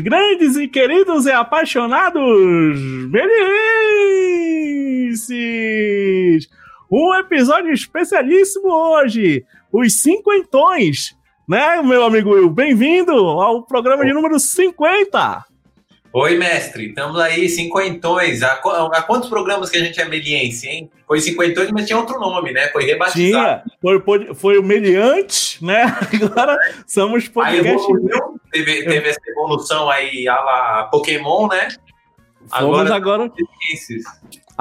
grandes e queridos e apaixonados Belienses! Um episódio especialíssimo hoje, os cinquentões, né, meu amigo Will? Bem-vindo ao programa de número 50! Oi, mestre. Estamos aí, cinquentões. Há, há, quantos programas que a gente é meliense, hein? Foi cinquentões, mas tinha outro nome, né? Foi rebatizado. Tinha. Foi, foi o meliante, né? Agora somos podcast. teve, teve essa evolução aí a la Pokémon, né? Agora, agora,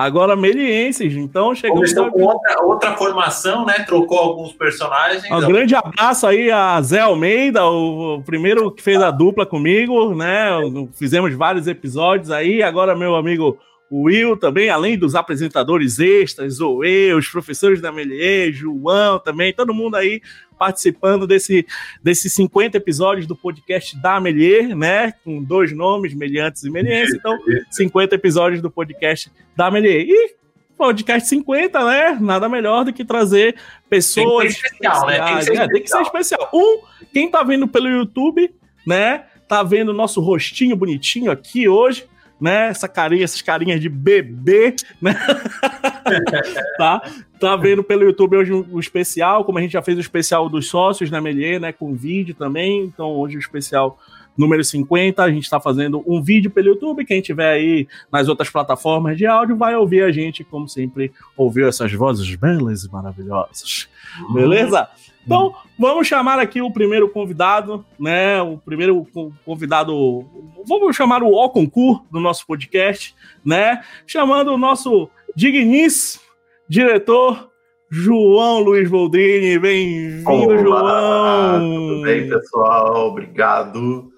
agora melienses, então chegamos a... com outra, outra formação, né? Trocou alguns personagens. Um grande abraço aí a Zé Almeida, o, primeiro que fez a dupla comigo, né? Fizemos vários episódios aí. Agora meu amigo Will também, além dos apresentadores extras, eu, os professores da Melier, João também, todo mundo aí participando desse, desses 50 episódios do podcast da Melier, né? Com dois nomes, Meliantes e Meliense. Então, 50 episódios do podcast da Melier. E podcast 50, né? Nada melhor do que trazer pessoas. Tem que ser especial, né? Tem que ser, é, tem que ser especial. Um, quem tá vendo pelo YouTube, né? Tá vendo o nosso rostinho bonitinho aqui hoje né? Essa carinha, essas carinhas de bebê, né? tá? Tá vendo pelo YouTube hoje o um, especial, como a gente já fez o especial dos sócios na Melier, né? Com vídeo também. Então, hoje o especial número 50, a gente está fazendo um vídeo pelo YouTube. Quem tiver aí nas outras plataformas de áudio vai ouvir a gente, como sempre, ouviu essas vozes belas e maravilhosas. Beleza? Então, vamos chamar aqui o primeiro convidado, né? O primeiro convidado, vamos chamar o O concurso do nosso podcast, né? Chamando o nosso digníssimo diretor João Luiz Boldrini. Bem-vindo, João. Tudo bem, pessoal? Obrigado.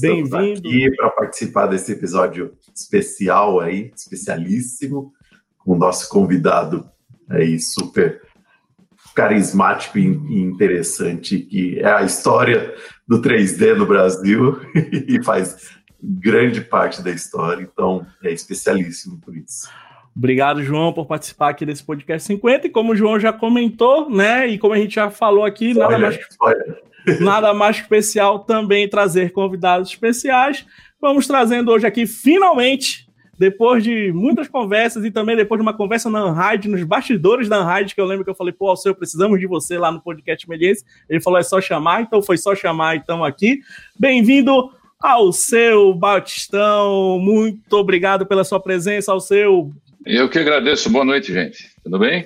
Bem-vindo aqui para participar desse episódio especial aí, especialíssimo, com o nosso convidado aí super carismático e interessante que é a história do 3D no Brasil e faz grande parte da história, então é especialíssimo por isso. Obrigado, João, por participar aqui desse podcast 50. E como o João já comentou, né? E como a gente já falou aqui, nada mais, nada mais especial também trazer convidados especiais. Vamos trazendo hoje aqui, finalmente, depois de muitas conversas e também depois de uma conversa na Unride, nos bastidores da Unride, que eu lembro que eu falei, pô, Alceu, precisamos de você lá no podcast Meliense. Ele falou, é só chamar, então foi só chamar, então aqui. Bem-vindo ao seu Batistão, muito obrigado pela sua presença, ao seu. Eu que agradeço, boa noite, gente. Tudo bem?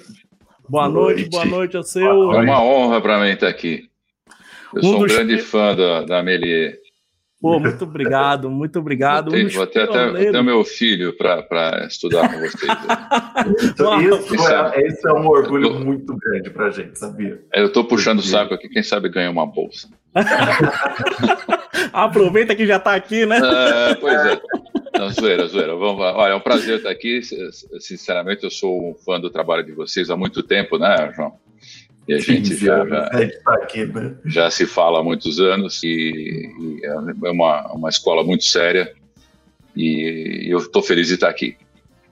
Boa, boa noite, noite, boa noite ao seu. É uma honra para mim estar aqui. Eu um sou um grande fã da, da Melier. Pô, muito obrigado, muito obrigado. Vou ter, vou ter até, até meu filho para estudar com vocês. isso, isso, é, isso, é, um orgulho tô, muito grande para a gente, sabia? Eu estou puxando o saco aqui, quem sabe ganha uma bolsa. Aproveita que já está aqui, né? É, pois é. Não, zoeira, zoeira. Vamos, olha, é um prazer estar aqui. Sinceramente, eu sou um fã do trabalho de vocês há muito tempo, né, João? E a gente já, já, tá aqui, né? já, se fala há muitos anos e, e é uma, uma escola muito séria e eu estou feliz de estar aqui.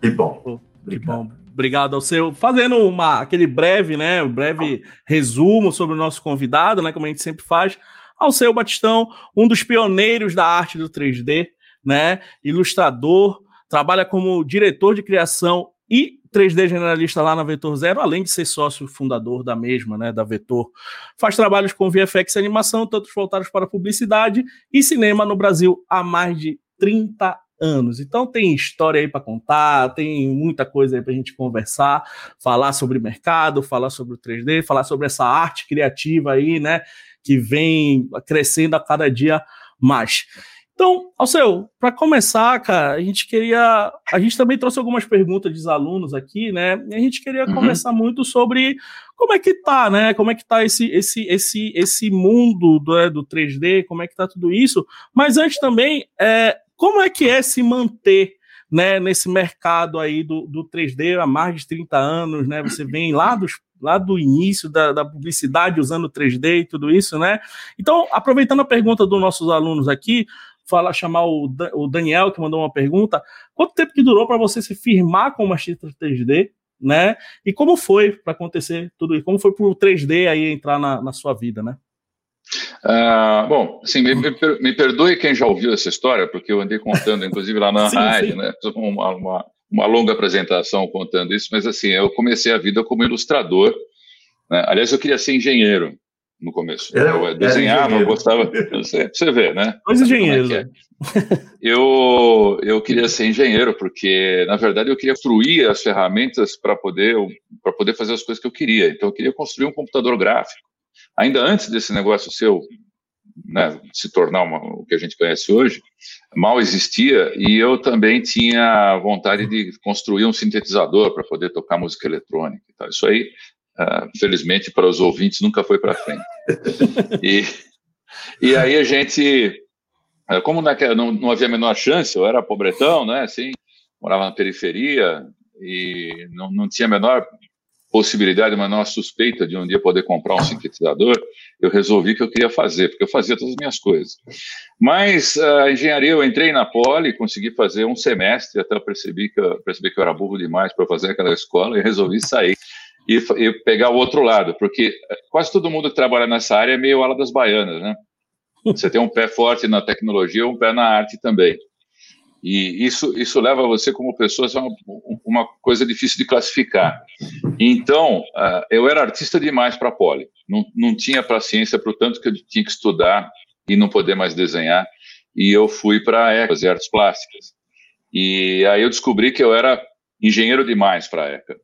Que bom. Que bom. Obrigado ao seu. Fazendo uma, aquele breve, né, um breve resumo sobre o nosso convidado, né, como a gente sempre faz, ao seu Batistão, um dos pioneiros da arte do 3D, né, ilustrador, trabalha como diretor de criação e 3D generalista lá na Vetor Zero, além de ser sócio fundador da mesma, né, da Vetor. Faz trabalhos com VFX e animação, tanto voltados para publicidade e cinema no Brasil há mais de 30 anos. Então tem história aí para contar, tem muita coisa aí para a gente conversar, falar sobre mercado, falar sobre o 3D, falar sobre essa arte criativa aí, né, que vem crescendo a cada dia mais. Então, Alceu, para começar, cara, a gente queria. A gente também trouxe algumas perguntas dos alunos aqui, né? E a gente queria uhum. conversar muito sobre como é que tá, né? Como é que tá esse, esse, esse, esse mundo do, é, do 3D, como é que tá tudo isso. Mas antes também, é, como é que é se manter né, nesse mercado aí do, do 3D há mais de 30 anos, né? Você vem lá dos lá do início da, da, publicidade usando 3D e tudo isso, né? Então, aproveitando a pergunta dos nossos alunos aqui, falar, chamar o, o Daniel, que mandou uma pergunta. Quanto tempo que durou para você se firmar com uma Master 3D, né? E como foi para acontecer tudo isso? Como foi para o 3D aí entrar na, na sua vida, né? Uh, bom, assim, me, me, perdoe quem já ouviu essa história, porque eu andei contando, inclusive lá na sim, rádio, sim. né? Uma, uma, uma, longa apresentação contando isso, mas assim, eu comecei a vida como ilustrador. Né? Aliás, eu queria ser engenheiro no começo. eu desenhava, eu gostava. Você, você vê, né? Dois engenheiros. É é. eu, eu queria ser engenheiro, porque, na verdade, eu queria fruir as ferramentas para poder, poder fazer as coisas que eu queria. Então, eu queria construir um computador gráfico ainda antes desse negócio seu né, se tornar uma, o que a gente conhece hoje, mal existia e eu também tinha vontade de construir um sintetizador para poder tocar música eletrônica. E tal. Isso aí, uh, felizmente, para os ouvintes, nunca foi para frente. e, e aí a gente, ah, como não, não havia a menor chance, eu era pobretão, né, assim, morava na periferia e não, não tinha a menor possibilidade, uma menor suspeita de um dia poder comprar um sintetizador, eu resolvi que eu queria fazer, porque eu fazia todas as minhas coisas. Mas a engenharia, eu entrei na Poli, consegui fazer um semestre, até eu percebi que eu, percebi que eu era burro demais para fazer aquela escola e resolvi sair e, e, pegar o outro lado, porque quase todo mundo que trabalha nessa área é meio ala das baianas, né? Você tem um pé forte na tecnologia, um pé na arte também. E isso, isso leva você, como pessoa, a uma, uma coisa difícil de classificar. Então, uh, eu era artista demais para a Poli. Não, não tinha paciência para o tanto que eu tinha que estudar e não poder mais desenhar. E eu fui para a ECA, fazer artes plásticas. E aí eu descobri que eu era engenheiro demais para a ECA.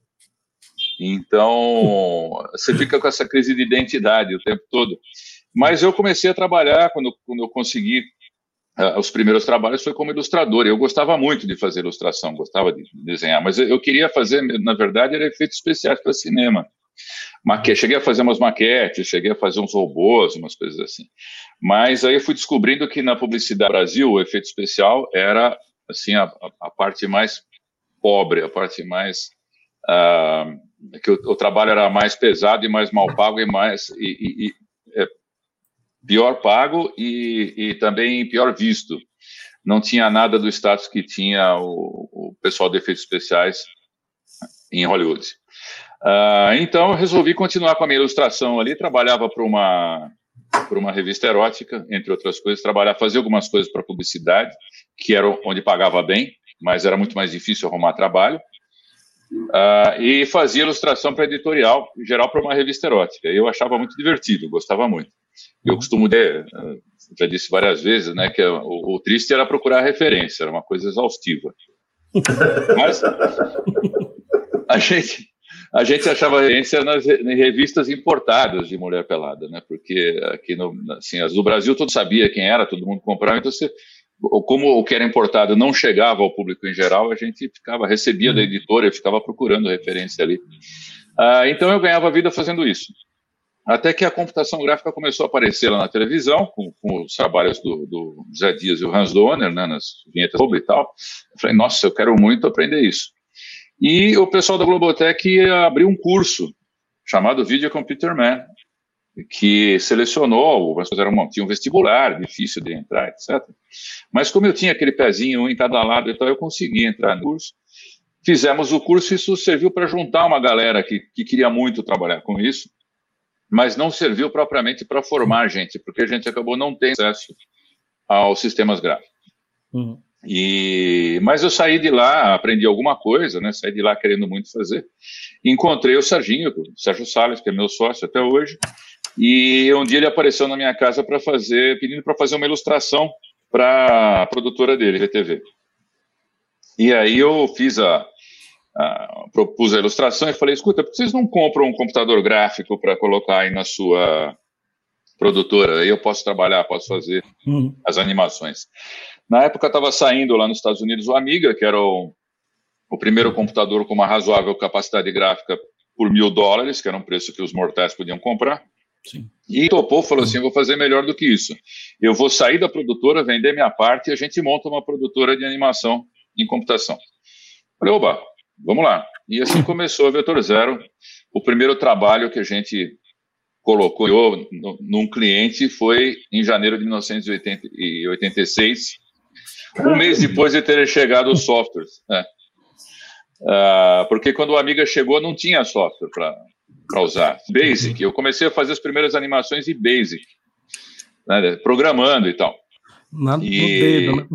Então, você fica com essa crise de identidade o tempo todo. Mas eu comecei a trabalhar quando, quando eu consegui uh, os primeiros trabalhos foi como ilustrador. Eu gostava muito de fazer ilustração, gostava de desenhar, mas eu, queria fazer, na verdade, era efeitos especiais para cinema. Maque... Cheguei a fazer umas maquetes, cheguei a fazer uns robôs, umas coisas assim. Mas aí eu fui descobrindo que na publicidade Brasil o efeito especial era assim a, a parte mais pobre, a parte mais uh, que o, o, trabalho era mais pesado e mais mal pago e mais e, e, e é, pior pago e, e também pior visto. Não tinha nada do status que tinha o, o pessoal de efeitos especiais em Hollywood. Uh, então, eu resolvi continuar com a minha ilustração ali. Trabalhava para uma, para uma revista erótica, entre outras coisas. Trabalhar, fazer algumas coisas para publicidade, que era onde pagava bem, mas era muito mais difícil arrumar trabalho. Uh, e fazia ilustração para editorial, em geral para uma revista erótica. Eu achava muito divertido, gostava muito. Eu costumo dizer, já disse várias vezes, né, que o, o triste era procurar referência, era uma coisa exaustiva. Mas a gente, a gente achava referência nas revistas importadas de mulher pelada, né? Porque aqui no, assim, as do Brasil todo sabia quem era, todo mundo comprava, então você, como o que era importado não chegava ao público em geral, a gente ficava recebia da editora e ficava procurando referência ali. Ah, então eu ganhava vida fazendo isso. Até que a computação gráfica começou a aparecer lá na televisão, com, com os trabalhos do, do Zé Dias e o Hans Donner, né, nas vinhetas e tal. Eu falei, nossa, eu quero muito aprender isso. E o pessoal da Globotech abriu um curso chamado Video Computer Man, que selecionou, mas fizeram, tinha um vestibular difícil de entrar, etc. Mas como eu tinha aquele pezinho em cada lado, então eu consegui entrar no curso. Fizemos o curso e isso serviu para juntar uma galera que, que queria muito trabalhar com isso mas não serviu propriamente para formar gente, porque a gente acabou não tendo acesso aos sistemas gráficos. Uhum. E, mas eu saí de lá, aprendi alguma coisa, né? Saí de lá querendo muito fazer. Encontrei o Serginho, o Sérgio Salles, que é meu sócio até hoje, e um dia ele apareceu na minha casa para fazer, pedindo para fazer uma ilustração para a produtora dele, VTV. E aí eu fiz a, uh, propus a ilustração e falei: escuta, por que vocês não compram um computador gráfico para colocar aí na sua produtora? Aí eu posso trabalhar, posso fazer uhum. as animações. Na época estava saindo lá nos Estados Unidos o Amiga, que era o, o primeiro computador com uma razoável capacidade gráfica por mil dólares, que era um preço que os mortais podiam comprar. Sim. E topou, falou assim: vou fazer melhor do que isso. Eu vou sair da produtora, vender minha parte e a gente monta uma produtora de animação em computação. Falei, oba, Vamos lá. E assim começou a Vetor Zero. O primeiro trabalho que a gente colocou no, num cliente foi em janeiro de 1986, um mês depois de ter chegado os softwares. Né? Uh, porque quando o Amiga chegou, não tinha software para usar. Basic. Eu comecei a fazer as primeiras animações em Basic. né, programando e tal. Nada e, dedo, né?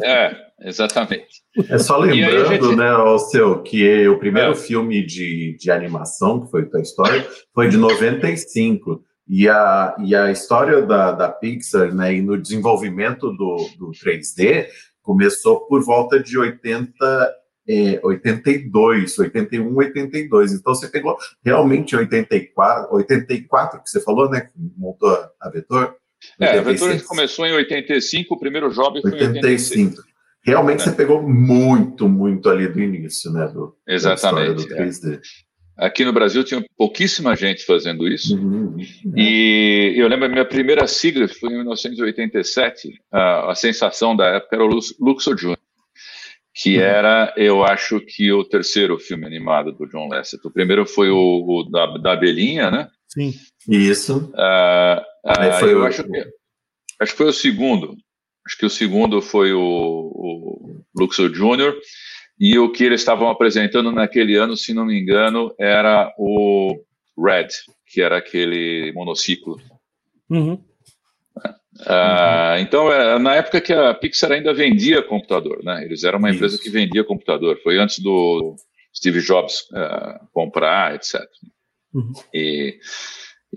É, exatamente. É só lembrando, gente... né, o seu, que o primeiro é. filme de, de animação, que foi Toy Story, foi de 95. E a, e a história da, da Pixar, né, e no desenvolvimento do, do 3D, começou por volta de 80, é, 82, 81, 82. Então você pegou realmente 84, 84 que você falou, né? Que montou a, a Vetor. É, a Vetor começou em 85, o primeiro job foi 85. em 85. Realmente é. você pegou muito, muito ali do início, né? Do, Exatamente. Do 3D. É. Aqui no Brasil tinha pouquíssima gente fazendo isso. Uhum, uhum. E eu lembro a minha primeira sigla foi em 1987. A, a sensação da época era o Luxor Jr que uhum. era, eu acho que o terceiro filme animado do John Lasseter. O primeiro foi o, o da, da Abelhinha, né? Sim. Isso. Uh, uh, foi eu o... acho que acho que foi o segundo. Acho que o segundo foi o, o Luxor Jr. E o que eles estavam apresentando naquele ano, se não me engano, era o Red, que era aquele monociclo. Uhum. Ah, então, é, na época que a Pixar ainda vendia computador, né? Eles eram uma Isso. empresa que vendia computador. Foi antes do Steve Jobs uh, comprar, etc. Uhum. E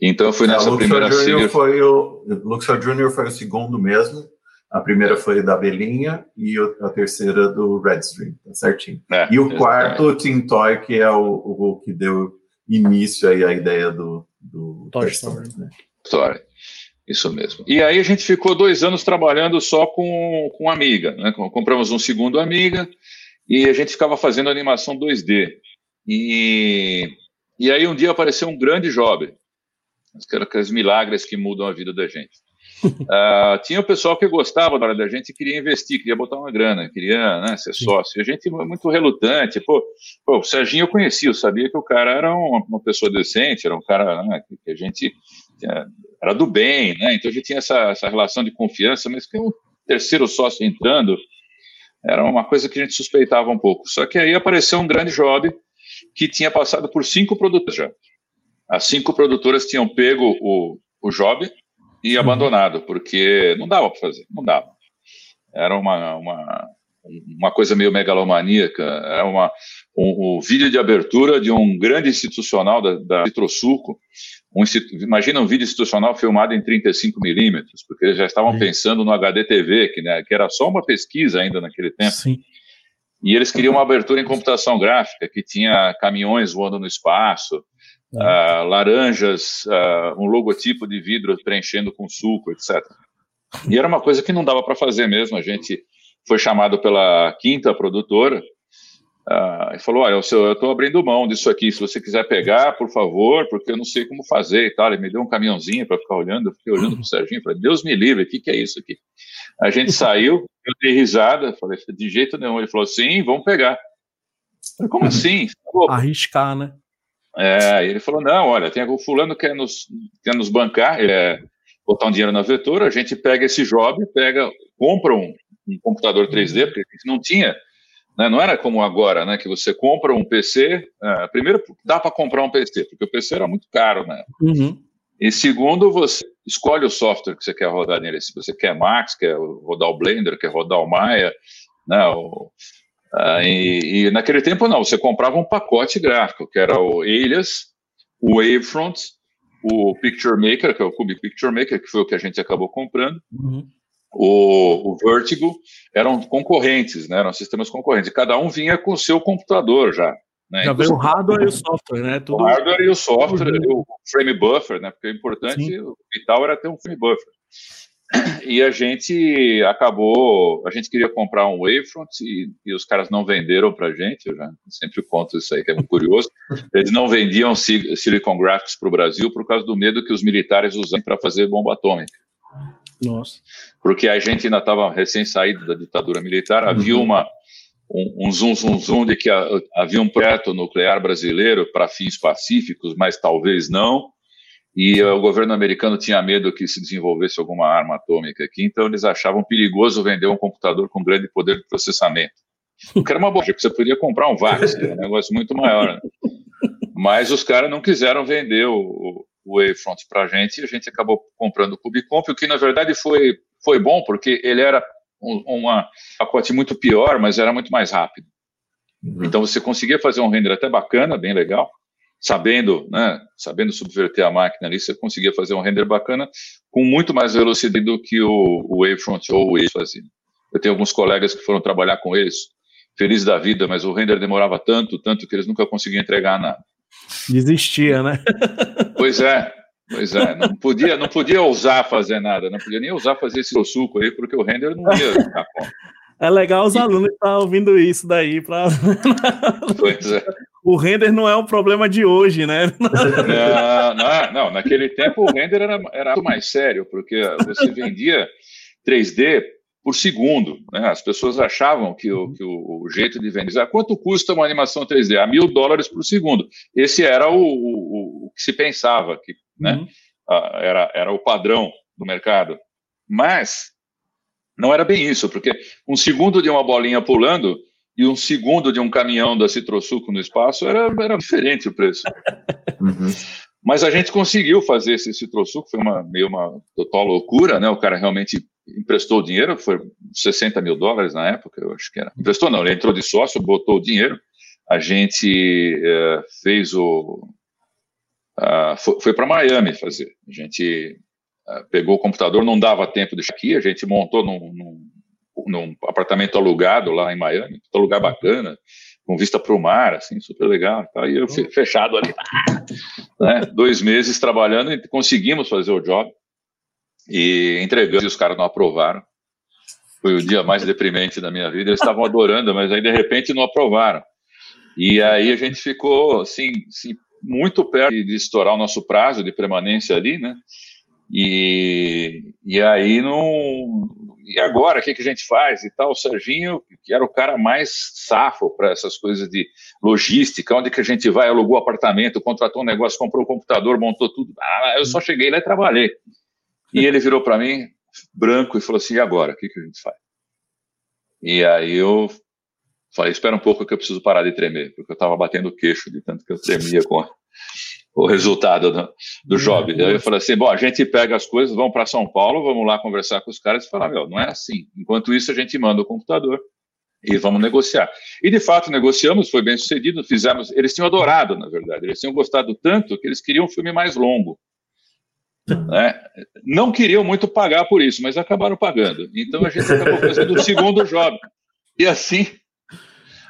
então eu fui é, nessa é, primeira Junior foi o Luxor Junior foi o segundo mesmo. A primeira foi da Belinha e a terceira do Redstream, tá certinho. É, e o quarto, o Team Toy, que é o, o, que deu início aí à ideia do, do Toy Story. Né? Story. Isso mesmo. E aí a gente ficou dois anos trabalhando só com, com Amiga. Né? Compramos um segundo Amiga e a gente ficava fazendo animação 2D. E, e aí um dia apareceu um grande job. Aqueles milagres que mudam a vida da gente. Uh, tinha o pessoal que gostava da hora da gente e queria investir, queria botar uma grana, queria né, ser sócio. E a gente muito relutante. Pô, pô, o Serginho eu conhecia, eu sabia que o cara era uma, uma pessoa decente, era um cara né, que a gente era do bem, né? Então a gente tinha essa, essa relação de confiança, mas que um terceiro sócio entrando era uma coisa que a gente suspeitava um pouco. Só que aí apareceu um grande job que tinha passado por cinco produtoras já. As cinco produtoras tinham pego o, o job e abandonado, porque não dava para fazer, não dava. Era uma, uma, uma coisa meio megalomaníaca, era uma, um, um vídeo de abertura de um grande institucional da, da Citrosuco, um, imagina um vídeo institucional filmado em 35 milímetros, porque eles já estavam Sim. pensando no HDTV, que, né, que era só uma pesquisa ainda naquele tempo. Sim. E eles queriam uma abertura em computação gráfica, que tinha caminhões voando no espaço, uh, laranjas, uh, um logotipo de vidro preenchendo com suco, etc. E era uma coisa que não dava para fazer mesmo. A gente foi chamado pela quinta produtora, Uh, e falou: Olha, eu estou abrindo mão disso aqui. Se você quiser pegar, por favor, porque eu não sei como fazer e tal. Ele me deu um caminhãozinho para ficar olhando. Eu fiquei olhando para o Serginho. Falei: Deus me livre, o que, que é isso aqui? A gente saiu, eu dei risada. Falei: De jeito nenhum. Ele falou: Sim, vamos pegar. Falei, como assim? Tá Arriscar, né? É, ele falou: Não, olha, tem o fulano quer nos, quer nos bancar, é, botar um dinheiro na vetora. A gente pega esse job, pega, compra um, um computador 3D, porque a gente não tinha né? Não era como agora, né? Que você compra um PC. É, primeiro, dá para comprar um PC, porque o PC era muito caro, né? Uhum. E segundo, você escolhe o software que você quer rodar nele. Se você quer Max, quer rodar o Blender, quer rodar o Maya, né? O, e, e, naquele tempo não, você comprava um pacote gráfico, que era o Alias, o Wavefront, o Picture Maker, que é o Cube Picture Maker, que foi o que a gente acabou comprando. Uhum o, o Vertigo eram concorrentes, né? Eram sistemas concorrentes. Cada um vinha com o seu computador já. Né? Já veio o hardware e o software, né? Tudo... O hardware e o software, uhum. o frame buffer, né? Porque o importante, Sim. o vital era ter um frame buffer. E a gente acabou, a gente queria comprar um Wavefront e, e os caras não venderam para a gente, eu já sempre conto isso aí, que é muito curioso. Eles não vendiam Silicon Graphics para o Brasil por causa do medo que os militares usam para fazer bomba atômica. Nossa. Porque a gente ainda estava recém-saído da ditadura militar, uhum. havia uma, um, um zoom, zoom, zoom de que havia um projeto nuclear brasileiro para fins pacíficos, mas talvez não, e o governo americano tinha medo que se desenvolvesse alguma arma atômica aqui, então eles achavam perigoso vender um computador com grande poder de processamento. Que era uma boa, porque você podia comprar um VAX, que é um negócio muito maior. Né? Mas os caras não quiseram vender o, o Wavefront para a gente e a gente acabou comprando o Cubicomp, o que na verdade foi, foi bom, porque ele era um uma pacote muito pior, mas era muito mais rápido. Uhum. Então você conseguia fazer um render até bacana, bem legal, sabendo, né, sabendo subverter a máquina ali, você conseguia fazer um render bacana com muito mais velocidade do que o, o Wavefront ou o Wave fazia. Eu tenho alguns colegas que foram trabalhar com eles, felizes da vida, mas o render demorava tanto, tanto que eles nunca conseguiam entregar nada. Desistia, né? pois é, pois é. Não podia, não podia ousar fazer nada, não podia nem ousar fazer esse suco aí, porque o render não ia dar conta. É legal os alunos estar ouvindo isso daí. Pra... Pois é. O render não é um problema de hoje, né? Não, não, não. naquele tempo o render era, era mais sério, porque você vendia 3D por segundo. Né? As pessoas achavam que o, que o, jeito de vender. Ah, quanto custa uma animação 3D? A mil dólares por segundo. Esse era o, o, o que se pensava, que né? Uhum. Ah, era, era o padrão do mercado. Mas não era bem isso, porque um segundo de uma bolinha pulando e um segundo de um caminhão da Citrosuco no espaço era, era diferente o preço. Uhum. Mas a gente conseguiu fazer esse Citrosuco, foi uma, meio uma total loucura, né? O cara realmente emprestou o dinheiro, foi 60 mil dólares na época, eu acho que era. Emprestou não, ele entrou de sócio, botou o dinheiro, a gente é, fez o... Uh, foi, foi para Miami fazer. A gente uh, pegou o computador, não dava tempo de aqui, a gente montou num, num, num apartamento alugado lá em Miami, um lugar bacana, com vista para o mar, assim, super legal. Tá? E eu fechado ali, né? dois meses trabalhando e conseguimos fazer o job e entregamos e os caras não aprovaram. Foi o dia mais deprimente da minha vida. Eles estavam adorando, mas aí de repente não aprovaram. E aí a gente ficou assim, assim muito perto de estourar o nosso prazo de permanência ali, né? E, e aí não. E agora, o que, que a gente faz e tal? O Serginho, que era o cara mais safo para essas coisas de logística, onde que a gente vai, alugou apartamento, contratou um negócio, comprou um computador, montou tudo. Ah, eu só cheguei lá e trabalhei. E ele virou para mim, branco, e falou assim: e agora? O que, que a gente faz? E aí eu falei: espera um pouco que eu preciso parar de tremer, porque eu estava batendo o queixo de tanto que eu tremia com o resultado do, do job. Aí eu falei assim: bom, a gente pega as coisas, vamos para São Paulo, vamos lá conversar com os caras e falar: meu, não é assim. Enquanto isso, a gente manda o computador e vamos negociar. E de fato negociamos, foi bem sucedido, fizemos. Eles tinham adorado, na verdade, eles tinham gostado tanto que eles queriam um filme mais longo. Né? Não queriam muito pagar por isso, mas acabaram pagando. Então a gente acabou fazendo o segundo job. E assim,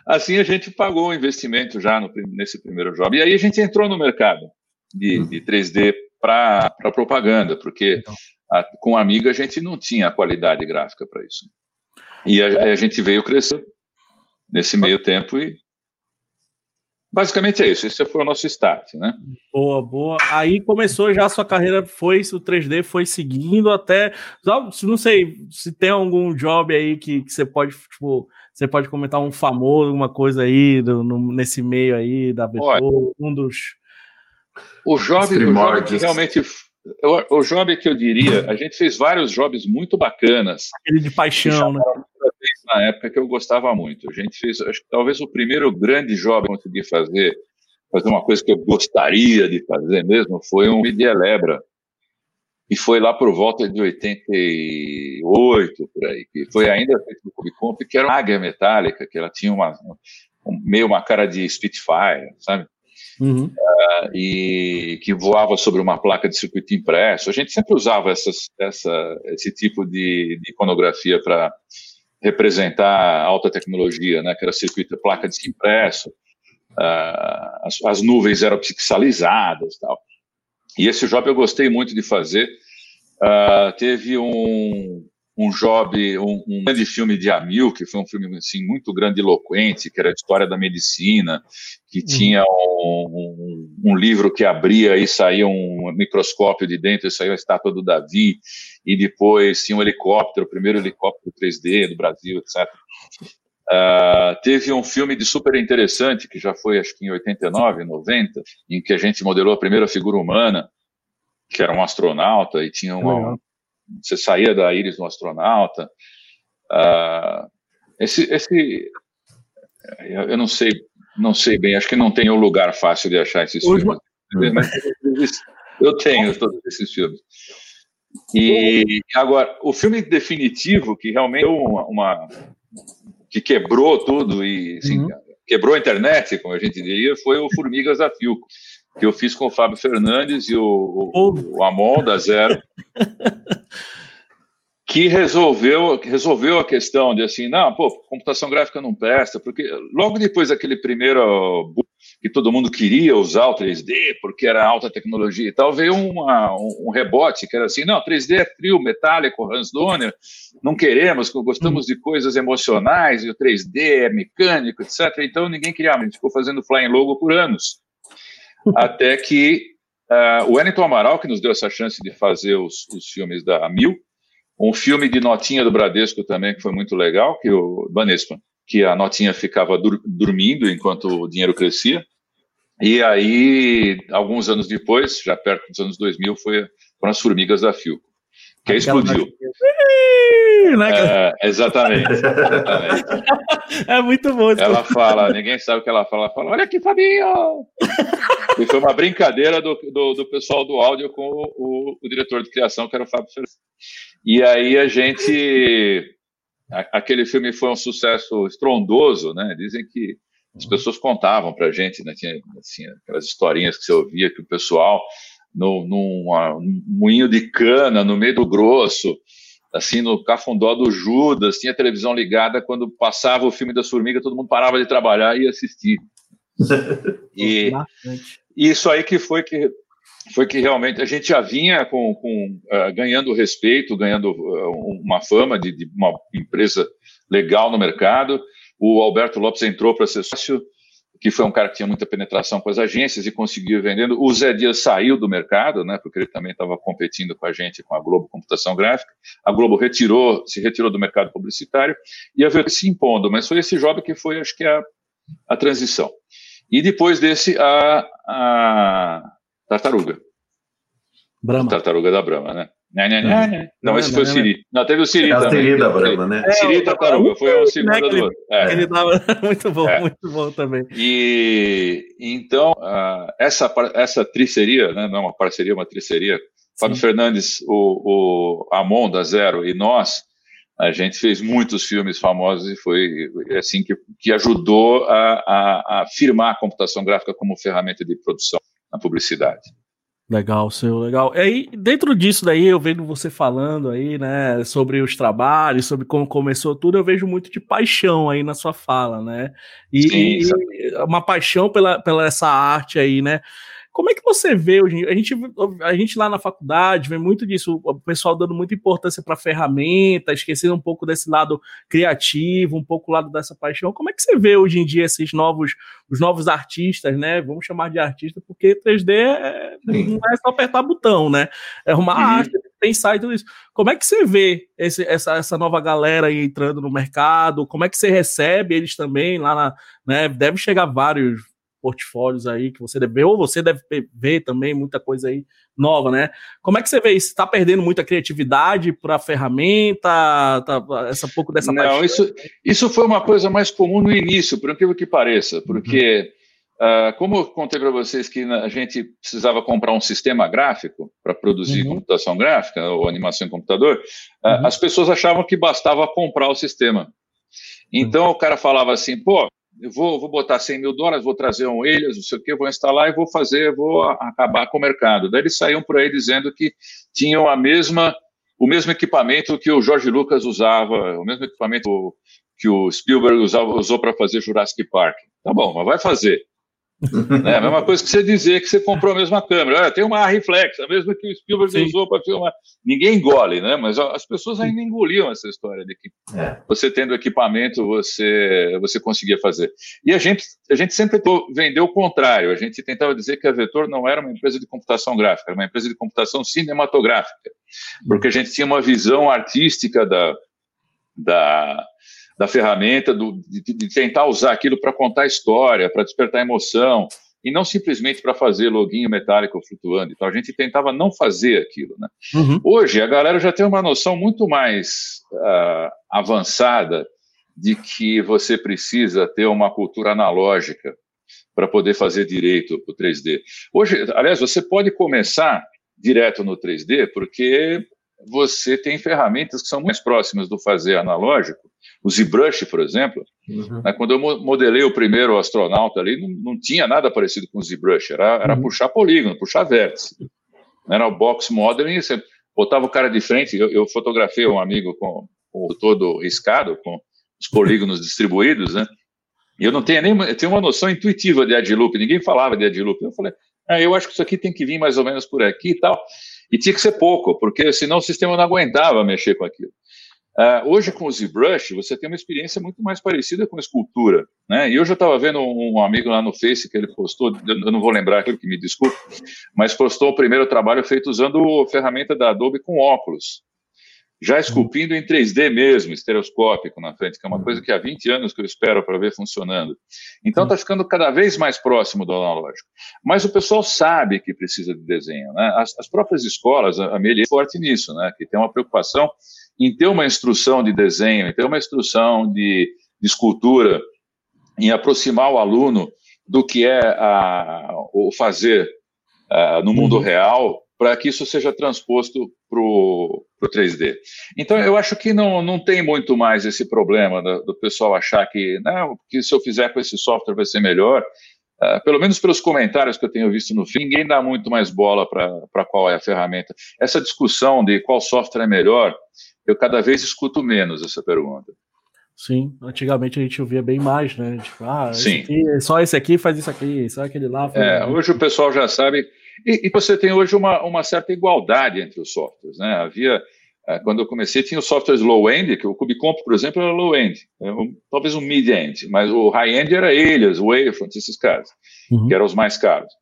assim a gente pagou o investimento já no, nesse primeiro job. E aí a gente entrou no mercado de, de 3D para propaganda, porque a, com a Amiga a gente não tinha a qualidade gráfica para isso. E a, a gente veio crescer nesse meio tempo e Basicamente é isso, esse foi o nosso start, né? Boa, boa. Aí começou já a sua carreira, foi o 3D foi seguindo até, não sei se tem algum job aí que, que você pode, tipo, você pode comentar um famoso, alguma coisa aí do, no, nesse meio aí da Beto, um dos o job, o job que realmente o, o job que eu diria, a gente fez vários jobs muito bacanas. Aquele de paixão, né? Na época que eu gostava muito. A gente fez, acho que talvez o primeiro grande job que eu consegui fazer, fazer uma coisa que eu gostaria de fazer mesmo, foi um de Elebra. E foi lá por volta de 88, por aí. Que foi ainda feito no Cubicomp, que era uma águia metálica, que ela tinha uma, meio uma cara de Spitfire, sabe? Uhum. uh, e que voava sobre uma placa de circuito impresso. A gente sempre usava essas, essa, esse tipo de, de iconografia para representar alta tecnologia, né, que era circuito, placa de impresso, uh, as, as, nuvens eram pixelizadas tal. E esse job eu gostei muito de fazer. Uh, teve um, um job, um, um, grande filme de Amil, que foi um filme assim, muito grandiloquente, que era a história da medicina, que uhum. tinha um, um, um, livro que abria e saía um microscópio de dentro, e saía a estátua do Davi, e depois tinha um helicóptero, o primeiro helicóptero 3D do Brasil, etc. Uh, ah, teve um filme de super interessante, que já foi acho que em 89, 90, em que a gente modelou a primeira figura humana, que era um astronauta, e tinha uma, você saía da íris do astronauta. Uh, esse, esse, eu não sei, não sei bem. Acho que não tem um lugar fácil de achar esses Hoje, filmes. Mas, Eu tenho todos esses filmes. E agora, o filme definitivo, que realmente uma, uma que quebrou tudo e assim, uhum. quebrou a internet, como a gente diria, foi o Formigas da Filco, que eu fiz com o Fábio Fernandes e o, o, o Amon da Zero. que resolveu, resolveu a questão de assim, não, pô, computação gráfica não presta, porque logo depois daquele primeiro que todo mundo queria usar o 3D, porque era alta tecnologia e tal, veio uma, um, um, rebote que era assim, não, 3D é frio, metálico, Hans Donner, não queremos, gostamos de coisas emocionais, e o 3D é mecânico, etc. Então ninguém queria, a gente ficou fazendo Flying Logo por anos, até que uh, o Wellington Amaral, que nos deu essa chance de fazer os, os filmes da Mil, um filme de notinha do Bradesco também, que foi muito legal, que o Banespa, que a notinha ficava dur dormindo enquanto o dinheiro crescia. E aí, alguns anos depois, já perto dos anos 2000, foi, foram as formigas da Fio, que aí explodiu. Né? É, exatamente, exatamente. É muito bom. Ela fala, ninguém sabe o que ela fala. Ela fala, olha aqui, Fabinho! e foi uma brincadeira do, do, do pessoal do áudio com o, o, o, diretor de criação, que era o Fábio Fernandes. E aí a gente. Aquele filme foi um sucesso estrondoso, né? Dizem que as pessoas contavam para a gente, né? Tinha assim, aquelas historinhas que você ouvia que o pessoal, no, num, num moinho de cana, no meio do grosso, assim, no cafundó do Judas, tinha televisão ligada, quando passava o filme da Formiga, todo mundo parava de trabalhar e ia assistir. e isso aí que foi que foi que realmente a gente já vinha com, com uh, ganhando respeito, ganhando uh, uma fama de, de, uma empresa legal no mercado. O Alberto Lopes entrou para ser sócio, que foi um cara que tinha muita penetração com as agências e conseguiu vendendo. O Zé Dias saiu do mercado, né, porque ele também estava competindo com a gente, com a Globo Computação Gráfica. A Globo retirou, se retirou do mercado publicitário e a ver se impondo. Mas foi esse job que foi, acho que, a, a transição. E depois desse, a, a Tartaruga. Brahma. Tartaruga da Brahma, né? Não, não, não, não. não esse foi o Siri. Não, teve o Siri é também. Siri da Brahma, né? É, Siri Tartaruga, foi o segundo do outro. É. Ele dava muito bom, é. muito bom também. E então, uh, essa, essa triceria, né, não é uma parceria, uma triceria, Fábio Fernandes, o, o Amon da Zero e nós, a gente fez muitos filmes famosos e foi assim que, que ajudou a, a, a firmar a computação gráfica como ferramenta de produção na publicidade. Legal, seu, legal. E aí, dentro disso daí, eu vendo você falando aí, né, sobre os trabalhos, sobre como começou tudo, eu vejo muito de paixão aí na sua fala, né? E, Sim, e uma paixão pela, pela essa arte aí, né? Como é que você vê hoje? A gente, a gente lá na faculdade vê muito disso, o pessoal dando muita importância para ferramenta, esquecendo um pouco desse lado criativo, um pouco o lado dessa paixão. Como é que você vê hoje em dia esses novos, os novos artistas, né? Vamos chamar de artista, porque 3D é, não é só apertar botão, né? É uma uhum. arte, pensar e tudo isso. Como é que você vê esse, essa, essa nova galera aí entrando no mercado? Como é que você recebe eles também lá na. Né? Deve chegar vários portfólios aí que você deve ver, ou você deve ver também muita coisa aí nova, né? Como é que você vê isso? Está perdendo muita criatividade para a ferramenta? Tá, essa pouco dessa Não, isso, isso foi uma coisa mais comum no início, por incrível que pareça, porque uhum. uh, como eu contei para vocês que a gente precisava comprar um sistema gráfico para produzir uhum. computação gráfica ou animação em computador, uh, uhum. as pessoas achavam que bastava comprar o sistema. Então uhum. o cara falava assim, pô, eu vou, vou botar 100 mil dólares, vou trazer um Elias, não sei o que, vou instalar e vou fazer, vou acabar com o mercado. Daí eles saíam por aí dizendo que tinham a mesma, o mesmo equipamento que o Jorge Lucas usava, o mesmo equipamento que o Spielberg usava, usou para fazer Jurassic Park. Tá bom, mas vai fazer né? A mesma coisa que você dizer que você comprou a mesma câmera. Olha, tem uma reflex, a mesma que o Spielberg Sim. usou para filmar. Ninguém engole, né? Mas as pessoas ainda engoliam essa história de que é. você tendo equipamento, você, você conseguia fazer. E a gente, a gente sempre vendeu o contrário. A gente tentava dizer que a Vetor não era uma empresa de computação gráfica, era uma empresa de computação cinematográfica. Porque a gente tinha uma visão artística da, da da ferramenta, do, de, de tentar usar aquilo para contar história, para despertar emoção, e não simplesmente para fazer loginho metálico flutuando. Então a gente tentava não fazer aquilo. Né? Uhum. Hoje a galera já tem uma noção muito mais uh, avançada de que você precisa ter uma cultura analógica para poder fazer direito o 3D. Hoje, aliás, você pode começar direto no 3D, porque você tem ferramentas que são mais próximas do fazer analógico. O ZBrush, por exemplo, uhum. né, quando eu modelei o primeiro astronauta ali, não, não tinha nada parecido com o ZBrush, era, era uhum. puxar polígono, puxar vértice. Era o box modeling, você botava o cara de frente, eu, eu fotografei um amigo com, com todo riscado, com os polígonos distribuídos, né? E eu não tenho nem eu tenho uma noção intuitiva de edge loop, ninguém falava de edge loop. Eu falei, ah, eu acho que isso aqui tem que vir mais ou menos por aqui e tal. E tinha que ser pouco, porque senão o sistema não aguentava mexer com aquilo. Uh, hoje, com o ZBrush, você tem uma experiência muito mais parecida com escultura. Né? E eu estava vendo um, amigo lá no Face que ele postou, eu não vou lembrar aquilo que me desculpe, mas postou o primeiro trabalho feito usando a ferramenta da Adobe com óculos já esculpindo em 3D mesmo, estereoscópico na frente, que é uma coisa que há 20 anos que eu espero para ver funcionando. Então está ficando cada vez mais próximo do analógico. Mas o pessoal sabe que precisa de desenho. Né? As, as próprias escolas, a Meli é forte nisso, né? que tem uma preocupação em ter uma instrução de desenho, em ter uma instrução de, de escultura, em aproximar o aluno do que é a, o fazer a, no mundo uhum. real, para que isso seja transposto para o 3D. Então, eu acho que não, não tem muito mais esse problema do, do pessoal achar que, não, que se eu fizer com esse software vai ser melhor. Uh, pelo menos pelos comentários que eu tenho visto no fim, ninguém dá muito mais bola para qual é a ferramenta. Essa discussão de qual software é melhor, eu cada vez escuto menos essa pergunta. Sim, antigamente a gente ouvia bem mais, né? Tipo, ah, Sim. Esse aqui, só esse aqui faz isso aqui, só aquele lá. É, hoje o pessoal já sabe e, e, você tem hoje uma, uma certa igualdade entre os softwares. Né? Havia, é, quando eu comecei, tinha os softwares low-end, que o Cubicomp, por exemplo, era low-end, é talvez um mid-end, mas o high-end era Elias, Wavefront, esses caras, uhum. que eram os mais caros.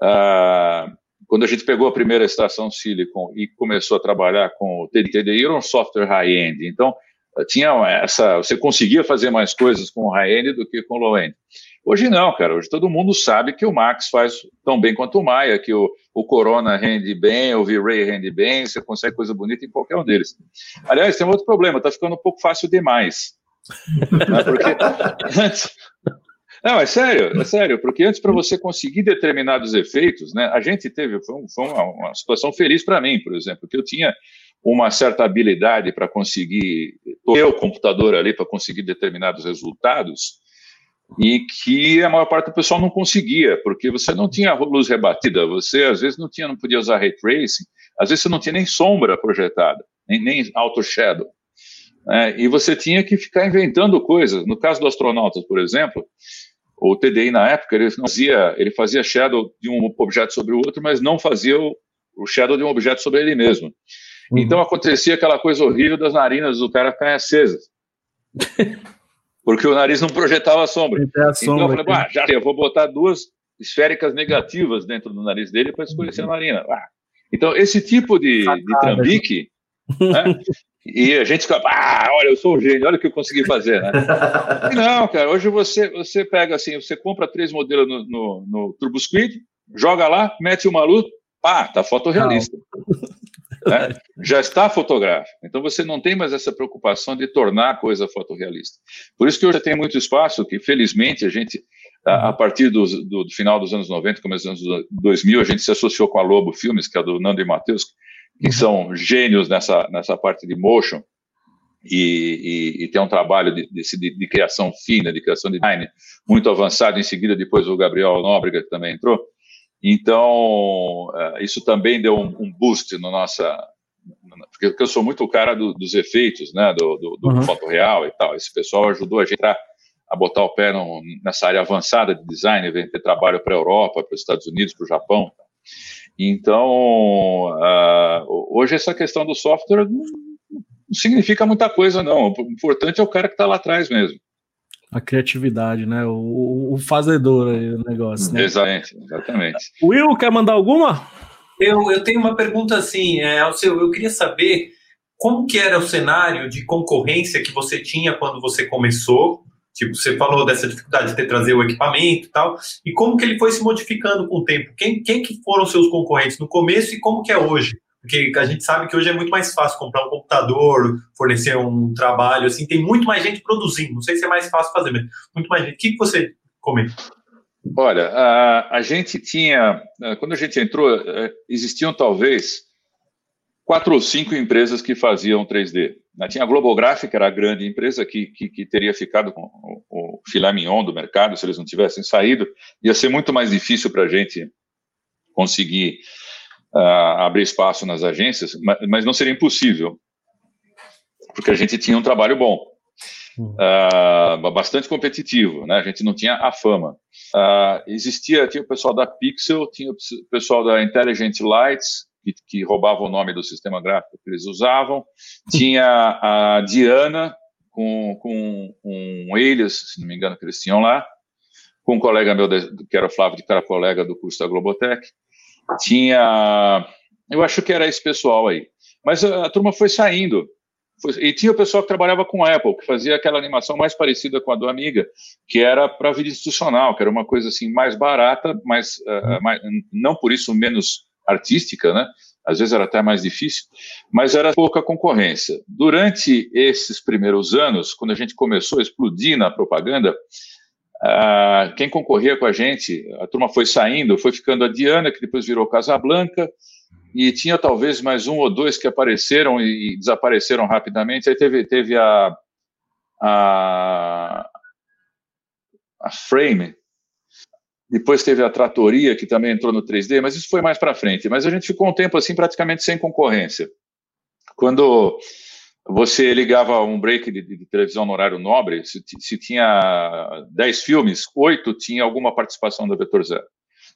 Ah, quando a gente pegou a primeira estação Silicon e começou a trabalhar com o TDI, era um software high-end. Então, tinha essa, você conseguia fazer mais coisas com o high-end do que com o low-end. Hoje não, cara. Hoje todo mundo sabe que o Max faz tão bem quanto o Maia, que o, o Corona rende bem, o V-Ray rende bem, você consegue coisa bonita em qualquer um deles. Aliás, tem um outro problema, tá ficando um pouco fácil demais. né? Porque antes... Não, é sério, é sério, porque antes para você conseguir determinados efeitos, né, a gente teve, foi, um, foi uma, uma, situação feliz para mim, por exemplo, que eu tinha uma certa habilidade para conseguir ter o computador ali para conseguir determinados resultados, e que a maior parte do pessoal não conseguia, porque você não tinha luz rebatida, você às vezes não tinha, não podia usar ray tracing, às vezes você não tinha nem sombra projetada, nem, nem auto shadow. Né? e você tinha que ficar inventando coisas. No caso do astronautas, por exemplo, o TDI na época ele fazia, ele fazia shadow de um objeto sobre o outro, mas não fazia o, o shadow de um objeto sobre ele mesmo. Uhum. Então acontecia aquela coisa horrível das narinas do cara ficarem acesas. porque o nariz não projetava a sombra. A então sombra, eu falei, ah, já eu vou botar duas esféricas negativas dentro do nariz dele para escurecer a narina. Ah. Então, esse tipo de, de trambique, né? e a gente fica, ah, olha, eu sou o gênio, olha o que eu consegui fazer, né? Não, cara, hoje você, você pega assim, você compra três modelos no, no, no TurboSquid, joga lá, mete uma luz, pá, tá fotorrealista. Né? já está fotográfico. Então você não tem mais essa preocupação de tornar a coisa fotorrealista. Por isso que hoje tem muito espaço que, felizmente, a gente, a, partir do, do, do, final dos anos 90, começo dos anos 2000, a gente se associou com a Lobo Filmes, que é do Nando e Matheus, que são gênios nessa, nessa parte de motion, e, e, e, tem um trabalho de, de, de, criação fina, de criação de design muito avançado. Em seguida, depois o Gabriel Nóbrega, que também entrou. Então, eh, isso também deu um boost no nossa. Porque eu sou muito o cara do, dos efeitos, né, do, do, do uhum. foto real e tal. Esse pessoal ajudou a gente a, a botar o pé no, nessa área avançada de design, ter trabalho para a Europa, para os Estados Unidos, para o Japão. Então, uh, hoje essa questão do software não, não significa muita coisa, não. O importante é o cara que está lá atrás mesmo a criatividade, né? O, o fazedor aí do negócio. Né? Exatamente, exatamente. Will, quer mandar alguma? Eu, eu tenho uma pergunta assim, é, ao seu, eu queria saber como que era o cenário de concorrência que você tinha quando você começou. Tipo, você falou dessa dificuldade de ter trazer o equipamento e tal, e como que ele foi se modificando com o tempo? Quem, quem que foram seus concorrentes no começo e como que é hoje? Porque a gente sabe que hoje é muito mais fácil comprar um computador, fornecer um trabalho, assim, tem muito mais gente produzindo. Não sei se é mais fácil fazer, mas muito mais gente. O que, que você comenta? Olha, a, a gente tinha, quando a gente entrou, é, existiam talvez quatro ou cinco empresas que faziam 3D. Né? Tinha a Globographic, que era a grande empresa que, que, que teria ficado com o, o filé mignon do mercado, se eles não tivessem saído. Ia ser muito mais difícil para a gente conseguir uh, abrir espaço nas agências, mas, mas, não seria impossível, porque a gente tinha um trabalho bom, uh, bastante competitivo, né? A gente não tinha a fama. Uh, existia, tinha o pessoal da Pixel, tinha o pessoal da Intelligent Lights, que, que roubava o nome do sistema gráfico que eles usavam. Tinha a Diana, com, com um Elias, se não me engano, que eles tinham lá, com um colega meu, que era o Flávio, que era colega do curso da Globotech. Tinha, eu acho que era esse pessoal aí. Mas a, a turma foi saindo. Foi, e tinha o pessoal que trabalhava com Apple, que fazia aquela animação mais parecida com a do Amiga, que era para vida institucional, que era uma coisa assim mais barata, mas uh, mais, não por isso menos artística, né? Às vezes era até mais difícil, mas era pouca concorrência. Durante esses primeiros anos, quando a gente começou a explodir na propaganda, uh, quem concorria com a gente, a turma foi saindo, foi ficando a Diana, que depois virou Casablanca, e tinha talvez mais um ou dois que apareceram e, desapareceram rapidamente. Aí teve, teve a, a, a Frame, depois teve a Tratoria, que também entrou no 3D, mas isso foi mais para frente. Mas a gente ficou um tempo assim praticamente sem concorrência. Quando você ligava um break de, de televisão no horário nobre, se, se tinha 10 filmes, 8 tinha alguma participação da Vetor Zero.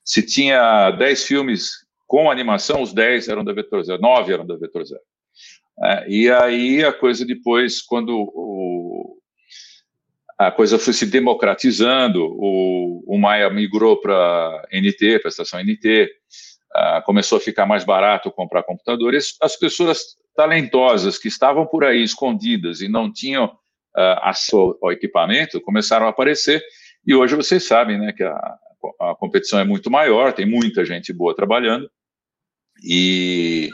Se tinha 10 filmes com animação, os 10 eram da Vetor Zero, 9 eram da Vetor Zero. É, e aí a coisa depois, quando o, a coisa foi se democratizando, o, o Maia migrou para NT, para a estação NT, uh, começou a ficar mais barato comprar computadores, as pessoas talentosas que estavam por aí escondidas e não tinham uh, acesso ao equipamento começaram a aparecer, e hoje vocês sabem né, que a, a competição é muito maior, tem muita gente boa trabalhando, e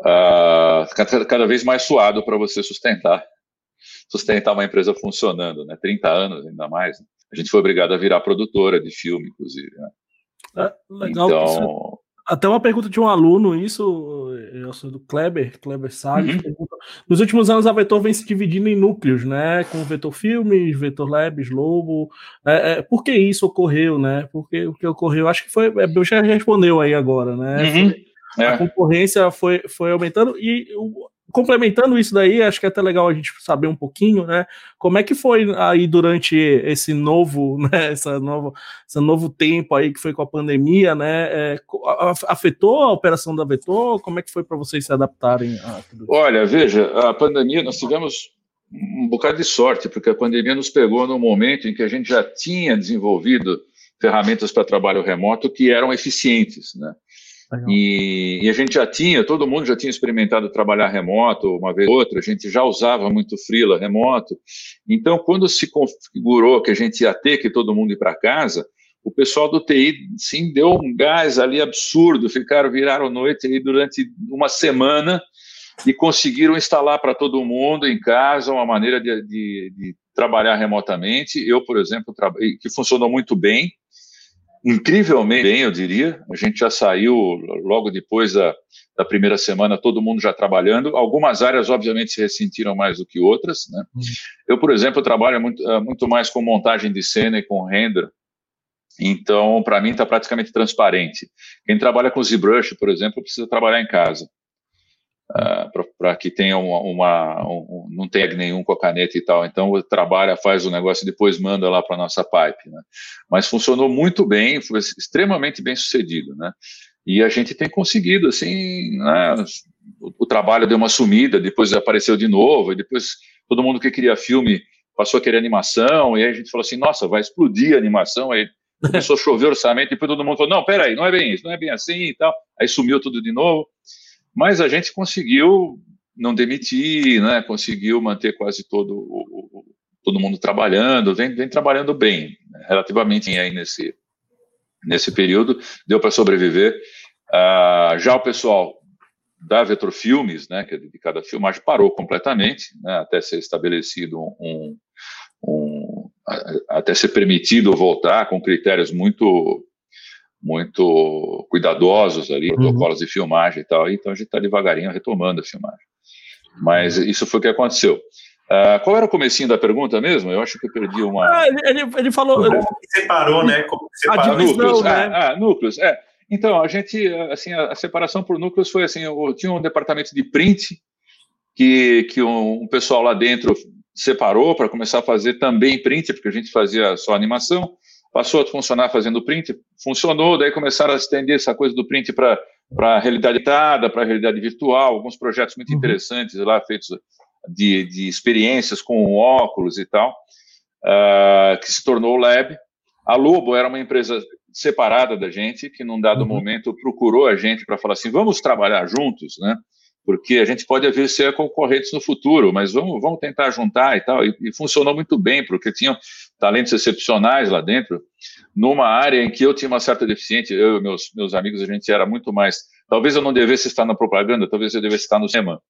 uh, cada, cada vez mais suado para você sustentar sustentar uma empresa funcionando, né? 30 anos ainda mais. Né? A gente foi obrigado a virar produtora de filme, inclusive. Né? É, legal. Então... Até uma pergunta de um aluno, isso, eu sou do Kleber, Kleber Salles, uhum. nos últimos anos a Vetor vem se dividindo em núcleos, né, com Vetor Filmes, Vetor Labs, Lobo, é, é, por que isso ocorreu, né, porque o que ocorreu, acho que foi, é, já respondeu aí agora, né, uhum. a é. concorrência foi, foi aumentando e o, complementando isso daí, acho que é até legal a gente saber um pouquinho, né? Como é que foi aí durante esse novo, né? Essa nova, esse novo tempo aí que foi com a pandemia, né? É, afetou a operação da Vetor? Como é que foi para vocês se adaptarem a tudo isso? Olha, veja, a pandemia nós tivemos um bocado de sorte, porque a pandemia nos pegou no momento em que a gente já tinha desenvolvido ferramentas para trabalho remoto que eram eficientes, né? E, e, a gente já tinha, todo mundo já tinha experimentado trabalhar remoto uma vez ou outra, a gente já usava muito freela remoto. Então, quando se configurou que a gente ia ter que todo mundo ir para casa, o pessoal do TI, sim, deu um gás ali absurdo, ficaram, viraram noite aí durante uma semana e conseguiram instalar para todo mundo em casa uma maneira de, de, de trabalhar remotamente. Eu, por exemplo, que funcionou muito bem, incrivelmente bem, eu diria. A gente já saiu logo depois da, da, primeira semana, todo mundo já trabalhando. Algumas áreas, obviamente, se ressentiram mais do que outras. Né? Uhum. Eu, por exemplo, trabalho muito, eh, muito mais com montagem de cena e com render. Então, para mim, está praticamente transparente. Quem trabalha com ZBrush, por exemplo, precisa trabalhar em casa uh, ah, para que tenha uma, uma um, não tenha nenhum com a caneta e tal. Então trabalha, faz o negócio e depois manda lá para nossa pipe. Né? Mas funcionou muito bem, foi extremamente bem sucedido, né? E a gente tem conseguido, assim, né? o, o trabalho deu uma sumida, depois apareceu de novo, e depois todo mundo que queria filme passou a querer animação, e aí a gente falou assim, nossa, vai explodir a animação, aí começou a chover orçamento, e depois todo mundo falou, não, peraí, não é bem isso, não é bem assim e tal, aí sumiu tudo de novo, mas a gente conseguiu não demitir, né? conseguiu manter quase todo, o, todo mundo trabalhando, vem, vem trabalhando bem, né? relativamente aí nesse, nesse período, deu para sobreviver. Uh, já o pessoal da Vetor Filmes, né, que é dedicado a filmagem, parou completamente, né, até ser estabelecido um, um a, até ser permitido voltar com critérios muito muito cuidadosos ali, uhum. protocolos de filmagem e tal. Então a gente está devagarinho retomando a filmagem. Mas isso foi o que aconteceu. Uh, qual era o comecinho da pergunta mesmo? Eu acho que eu perdi uma. Ah, ele, ele falou. Como separou, né? Como separou. A divisão, núcleos, né? Ah, ah, núcleos, é. Então, a gente, assim, a, a, separação por núcleos foi assim: eu tinha um departamento de print que, que um, um pessoal lá dentro separou para começar a fazer também print, porque a gente fazia só animação passou a funcionar fazendo print, funcionou, daí começaram a estender essa coisa do print para para realidade aumentada, para realidade virtual, alguns projetos muito uhum. interessantes lá feitos de, de experiências com óculos e tal, uh, que se tornou o Lab. A Lobo era uma empresa separada da gente, que num dado uhum. momento procurou a gente para falar assim, vamos trabalhar juntos, né? Porque a gente pode haver ser concorrentes no futuro, mas vamos, vamos tentar juntar e tal. E, e, funcionou muito bem, porque tinham talentos excepcionais lá dentro, numa área em que eu tinha uma certa deficiência. Eu e meus, meus amigos, a gente era muito mais. Talvez eu não devesse estar na propaganda, talvez eu devesse estar no cinema,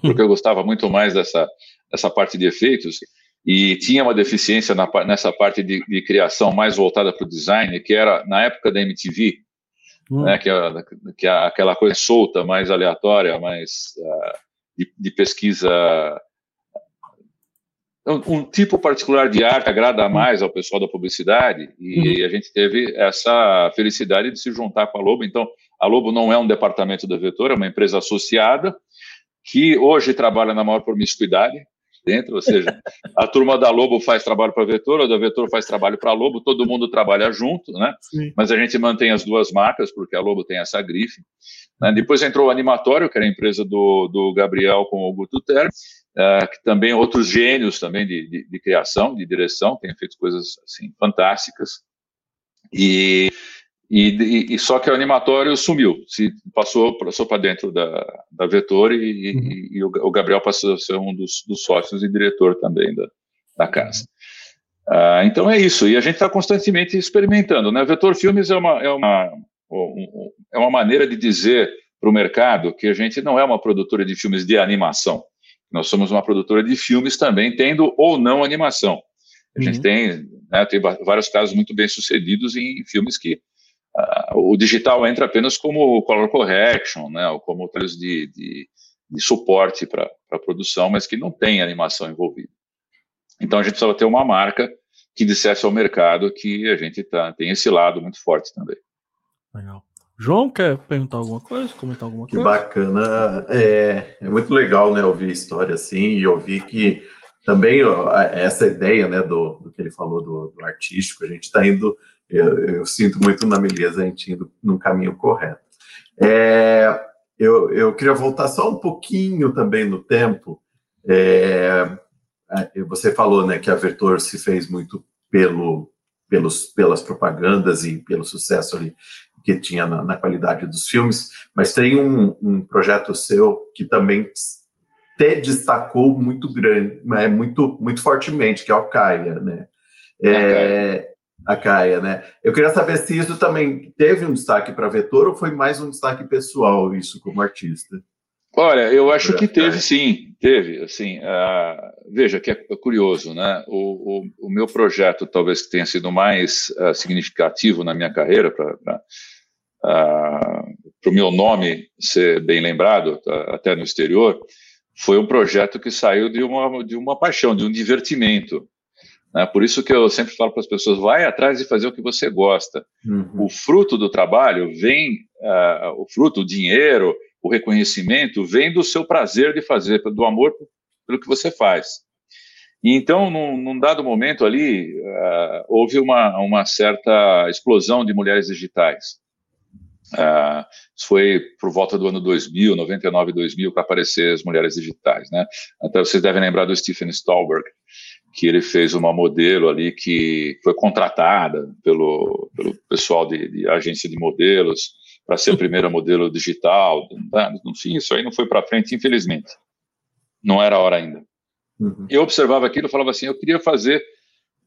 porque eu gostava muito mais dessa, dessa parte de efeitos. E tinha uma deficiência na, nessa parte de, de criação mais voltada para o design, que era na época da MTV, hum. né, que, é, que é aquela coisa solta, mais aleatória, mais uh, de, de, pesquisa. Um, um, tipo particular de arte agrada hum. mais ao pessoal da publicidade e uhum. a gente teve essa felicidade de se juntar com a Lobo. Então, a Lobo não é um departamento da Vetor, é uma empresa associada que hoje trabalha na maior promiscuidade dentro, ou seja, a turma da Lobo faz trabalho para a Vetor, a da Vetor faz trabalho para a Lobo, todo mundo trabalha junto, né? Sim. Mas a gente mantém as duas marcas, porque a Lobo tem essa grife. Né? Depois entrou o Animatório, que era a empresa do, do Gabriel com o Guto Ter, uh, que também outros gênios também de, de, de criação, de direção, tem feito coisas assim fantásticas. E e, e, e, só que o animatório sumiu, se passou, passou para dentro da, da Vetor e, uhum. e o, Gabriel passou a ser um dos, dos sócios e diretor também da, da casa. Ah, então é isso, e a gente está constantemente experimentando. Né? Vetor Filmes é uma, é uma, é uma maneira de dizer para o mercado que a gente não é uma produtora de filmes de animação. Nós somos uma produtora de filmes também, tendo ou não animação. A gente uhum. tem, né, tem vários casos muito bem sucedidos em filmes que o digital entra apenas como color correction, né, ou como trabalhos de, de, de suporte para a produção, mas que não tem animação envolvida. Então a gente precisava ter uma marca que dissesse ao mercado que a gente tá, tem esse lado muito forte também. Legal. João, quer perguntar alguma coisa, comentar alguma coisa? Que bacana. É, é muito legal, né, ouvir história assim e ouvir que também ó, essa ideia, né, do, do que ele falou do, do artístico, a gente está indo eu, eu, sinto muito na Meleza a gente indo no caminho correto. É, eu, eu queria voltar só um pouquinho também no tempo. É, é, você falou né, que a Vetor se fez muito pelo, pelos, pelas propagandas e pelo sucesso ali que tinha na, na qualidade dos filmes, mas tem um, um, projeto seu que também te destacou muito grande, é, muito, muito fortemente, que é o Caia, né? É, a Caia, né? Eu queria saber se isso também teve um destaque para Vetor ou foi mais um destaque pessoal, isso como artista? Olha, eu acho que teve sim, teve. Assim, uh, veja que é curioso, né? O, o, o, meu projeto, talvez que tenha sido mais uh, significativo na minha carreira, para uh, o meu nome ser bem lembrado, tá, até no exterior, foi um projeto que saiu de uma, de uma paixão, de um divertimento. Né? Por isso que eu sempre falo para as pessoas: vai atrás de fazer o que você gosta. Uhum. O fruto do trabalho vem, uh, o fruto, o dinheiro, o reconhecimento vem do seu prazer de fazer, do amor pelo que você faz. E então, num, num dado momento ali, uh, houve uma, uma certa explosão de mulheres digitais. Uh, isso foi por volta do ano 2000, 99, 2000, para aparecer as mulheres digitais, né? Até vocês devem lembrar do Stephen Stolberg, que ele fez uma modelo ali que foi contratada pelo, pelo pessoal de, de agência de modelos para ser a primeira modelo digital. Né? No fim, isso aí não foi para frente, infelizmente. Não era a hora ainda. Uhum. Eu observava aquilo e falava assim, eu queria fazer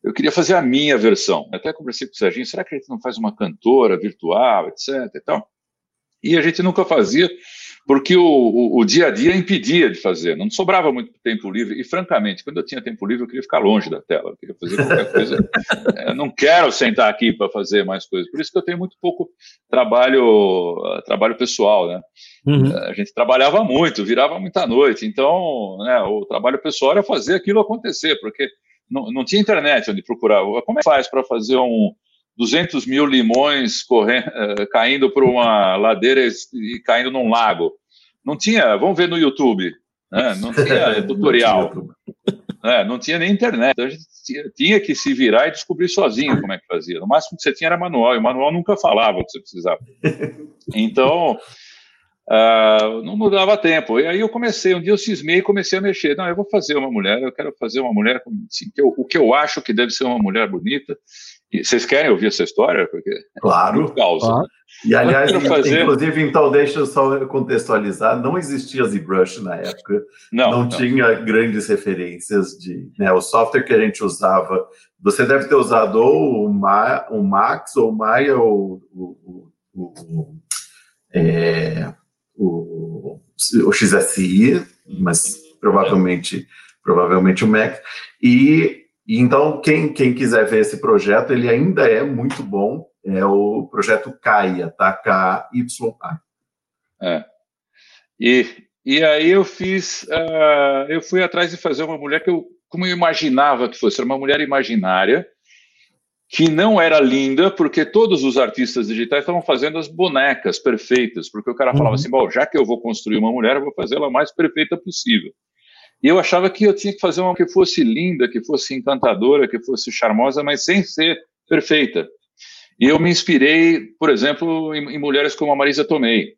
eu queria fazer a minha versão. Até conversei com o Serginho, será que a gente não faz uma cantora virtual, etc. E, tal? e a gente nunca fazia, porque o, o, o, dia a dia impedia de fazer, não sobrava muito tempo livre, e francamente, quando eu tinha tempo livre, eu queria ficar longe da tela, eu queria fazer qualquer coisa. eu não quero sentar aqui para fazer mais coisas, por isso que eu tenho muito pouco trabalho, trabalho pessoal, né? Uhum. A gente trabalhava muito, virava muita noite, então né, o trabalho pessoal era fazer aquilo acontecer, porque não, não tinha internet onde procurar. Como é que faz para fazer um 200 mil limões correndo, uh, caindo por uma ladeira e caindo num lago. Não tinha, vamos ver no YouTube, né? não tinha tutorial, né? não tinha nem internet. Então a gente tinha, tinha, que se virar e descobrir sozinho como é que fazia. No máximo que você tinha era manual, e o manual nunca falava o que você precisava. Então, Uh, não, não dava tempo. E aí eu comecei, um dia eu cismei e comecei a mexer. Não, eu vou fazer uma mulher, eu quero fazer uma mulher assim, que eu, o que eu acho que deve ser uma mulher bonita. E vocês querem ouvir essa história? Porque claro. Causa. Claro. E aliás, fazer... inclusive, então deixa eu só contextualizar, não existia ZBrush na época, não, não, não. tinha grandes referências de, né, o software que a gente usava, você deve ter usado ou o, Ma, o Max, ou o Maya, ou o, o, o é, o, o XSI, mas provavelmente, provavelmente o Mac. E, e, então, quem, quem quiser ver esse projeto, ele ainda é muito bom. É o projeto Caia, tá? K-Y-A. É. E, e aí eu fiz, uh, eu fui atrás de fazer uma mulher que eu, como eu imaginava que fosse, era uma mulher imaginária, que não era linda, porque todos os artistas digitais estavam fazendo as bonecas perfeitas, porque o cara falava uhum. assim, bom, já que eu vou construir uma mulher, eu vou fazer ela mais perfeita possível. E eu achava que eu tinha que fazer uma que fosse linda, que fosse encantadora, que fosse charmosa, mas sem ser perfeita. E eu me inspirei, por exemplo, em, em mulheres como a Marisa Tomei,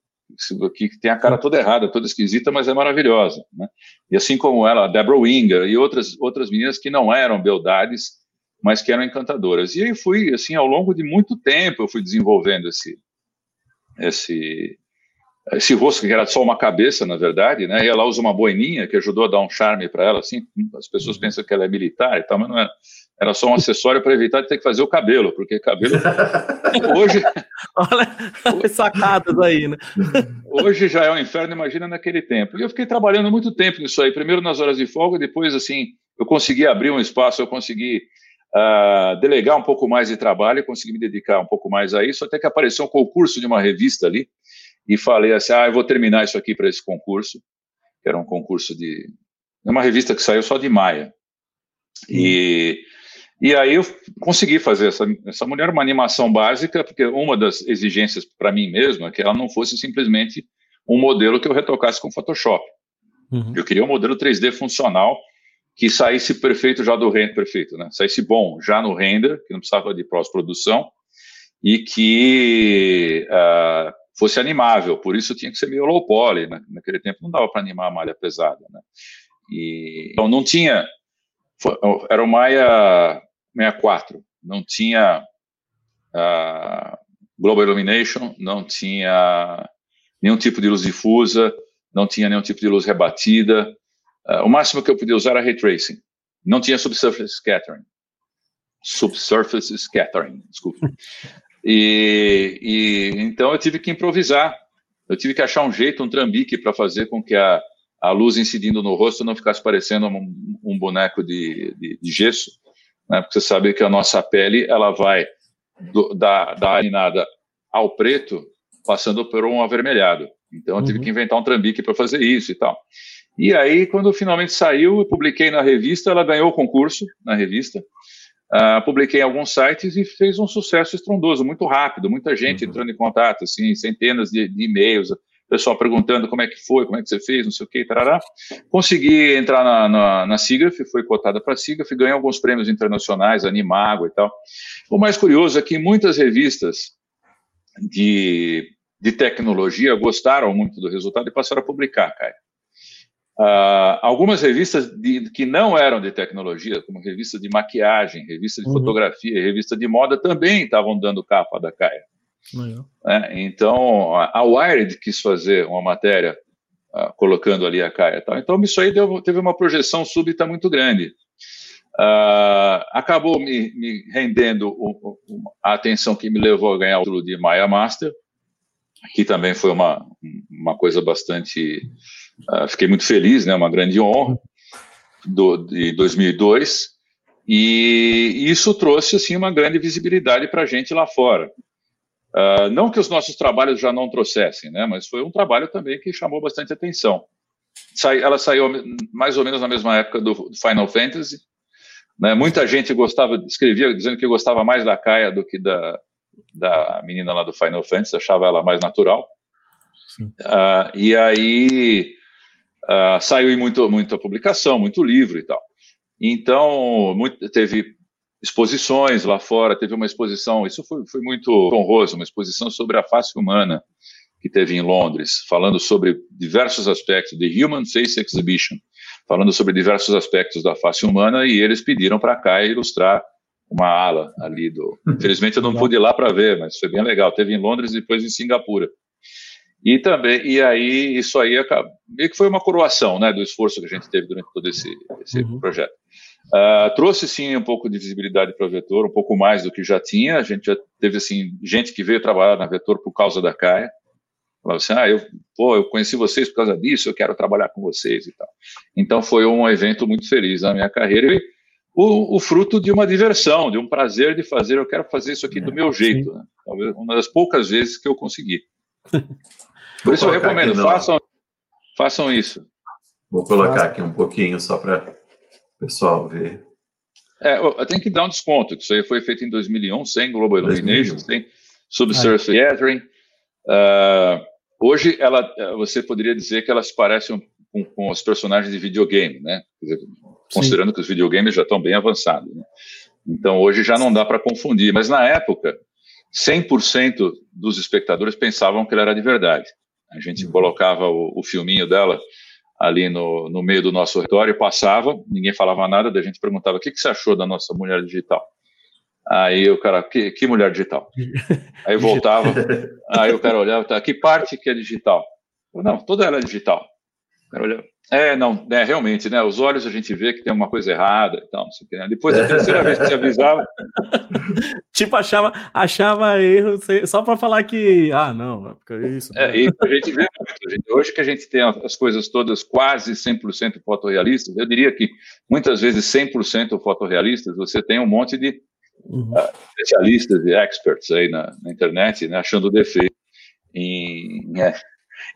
que tem a cara toda errada, toda esquisita, mas é maravilhosa. Né? E assim como ela, a Deborah Winger e outras, outras meninas que não eram beldades, mas que eram encantadoras. E aí fui, assim, ao longo de muito tempo, eu fui desenvolvendo esse, esse, esse rosto que era só uma cabeça, na verdade, né? E ela usa uma boininha que ajudou a dar um charme para ela, assim. As pessoas uhum. pensam que ela é militar e tal, mas não era. Era só um acessório para evitar de ter que fazer o cabelo, porque cabelo. hoje. Olha sacadas aí, né? Hoje já é um inferno, imagina naquele tempo. E eu fiquei trabalhando muito tempo nisso aí, primeiro nas horas de folga, depois, assim, eu consegui abrir um espaço, eu consegui uh, delegar um pouco mais de trabalho, consegui me dedicar um pouco mais a isso, até que apareceu um concurso de uma revista ali, e falei assim, ah, eu vou terminar isso aqui para esse concurso, que era um concurso de... É uma revista que saiu só de Maia. E, e aí eu consegui fazer essa, essa mulher uma animação básica, porque uma das exigências para mim mesmo é que ela não fosse simplesmente um modelo que eu retocasse com Photoshop. Uhum. Eu queria um modelo 3D funcional que saísse perfeito já do render, perfeito, né? Saísse bom já no render, que não precisava de pós-produção, e que uh, fosse animável, por isso tinha que ser meio low poly, né? naquele tempo não dava para animar a malha pesada, né? E, então não tinha, era o Maia 64, não tinha uh, Global Illumination, não tinha nenhum tipo de luz difusa, não tinha nenhum tipo de luz rebatida, Uh, o máximo que eu podia usar era ray tracing. Não tinha subsurface scattering. Subsurface scattering, desculpa. E, e, então eu tive que improvisar. Eu tive que achar um jeito, um trambique para fazer com que a, a luz incidindo no rosto não ficasse parecendo um, um boneco de, de, de gesso, né? Porque você sabe que a nossa pele ela vai do, da, da alinhada ao preto, passando por um avermelhado. Então eu tive uhum. que inventar um trambique para fazer isso e tal. E aí, quando finalmente saiu, eu publiquei na revista, ela ganhou o concurso na revista. Uh, publiquei em alguns sites e fez um sucesso estrondoso, muito rápido, muita gente uhum. entrando em contato, assim, centenas de, de e-mails, pessoal perguntando como é que foi, como é que você fez, não sei o que, tarará. Consegui entrar na, na, na foi cotada para a SIGAF, ganhei alguns prêmios internacionais, Animago e tal. O mais curioso é que muitas revistas de, de tecnologia gostaram muito do resultado e passaram a publicar, cara. Uh, algumas revistas de, que não eram de tecnologia, como revista de maquiagem, revista de uhum. fotografia, revista de moda, também estavam dando capa da Caia. Uhum. É, então, a Wired quis fazer uma matéria uh, colocando ali a Caia. Tal. Então, isso aí deu, teve uma projeção súbita muito grande. Uh, acabou me, me rendendo o, o, a atenção que me levou a ganhar o título de Maya Master, aqui também foi uma, uma coisa bastante. Uh, fiquei muito feliz, né? Uma grande honra do, de 2002 e isso trouxe assim uma grande visibilidade para a gente lá fora. Uh, não que os nossos trabalhos já não trouxessem, né? Mas foi um trabalho também que chamou bastante atenção. Sai, ela saiu mais ou menos na mesma época do, Final Fantasy. Né? Muita gente gostava, escrevia dizendo que gostava mais da Kaia do que da, da menina lá do Final Fantasy, achava ela mais natural. Uh, e aí uh, saiu muito, muita publicação, muito livro e tal. Então, muito, teve exposições lá fora, teve uma exposição, isso foi, foi muito honroso, uma exposição sobre a face humana que teve em Londres, falando sobre diversos aspectos, The Human Face Exhibition, falando sobre diversos aspectos da face humana, e eles pediram para cá ilustrar uma ala ali do. Infelizmente eu não pude ir lá para ver, mas foi bem legal. Teve em Londres e depois em Singapura. E também, e aí isso aí acaba, meio que foi uma coroação, né, do esforço que a gente teve durante todo esse, esse uhum. projeto. Uh, trouxe sim um pouco de visibilidade para a Vetor, um pouco mais do que já tinha. A gente já teve assim gente que veio trabalhar na Vetor por causa da Caia. Falava assim, ah, eu, pô, eu conheci vocês por causa disso, eu quero trabalhar com vocês e tal. Então foi um evento muito feliz na minha carreira e o, o fruto de uma diversão, de um prazer de fazer. Eu quero fazer isso aqui do meu jeito. Né? Talvez uma das poucas vezes que eu consegui. Por isso eu recomendo, façam, façam isso. Vou colocar aqui um pouquinho só para pessoal ver. É, eu tenho que dar um desconto. Isso aí foi feito em 2001, sem Global Illumination, sem Subsurface. Gathering. Uh, hoje, ela, você poderia dizer que elas parecem com, com os personagens de videogame, né? Dizer, considerando que os videogames já estão bem avançados. Né? Então, hoje já não dá para confundir. Mas na época, 100% dos espectadores pensavam que ela era de verdade. A gente uhum. colocava o, o filminho dela ali no, no meio do nosso território, passava, ninguém falava nada, daí a gente perguntava, o que, que você achou da nossa mulher digital? Aí o cara, que, que mulher digital? Aí voltava, aí o cara olhava, tá, que parte que é digital? Não, toda ela é digital. O cara olhava, é, não, é, realmente, né? Os olhos a gente vê que tem uma coisa errada e tal, não sei o que, né? Depois, a terceira vez que você avisava. tipo, achava, achava erro só para falar que, ah, não, é isso. É, isso a gente vê muito. Hoje que a gente tem as coisas todas quase 100% fotorrealistas, eu diria que muitas vezes 100% fotorrealistas, você tem um monte de uhum. uh, especialistas e experts aí na, na internet, né, achando defeito em, é,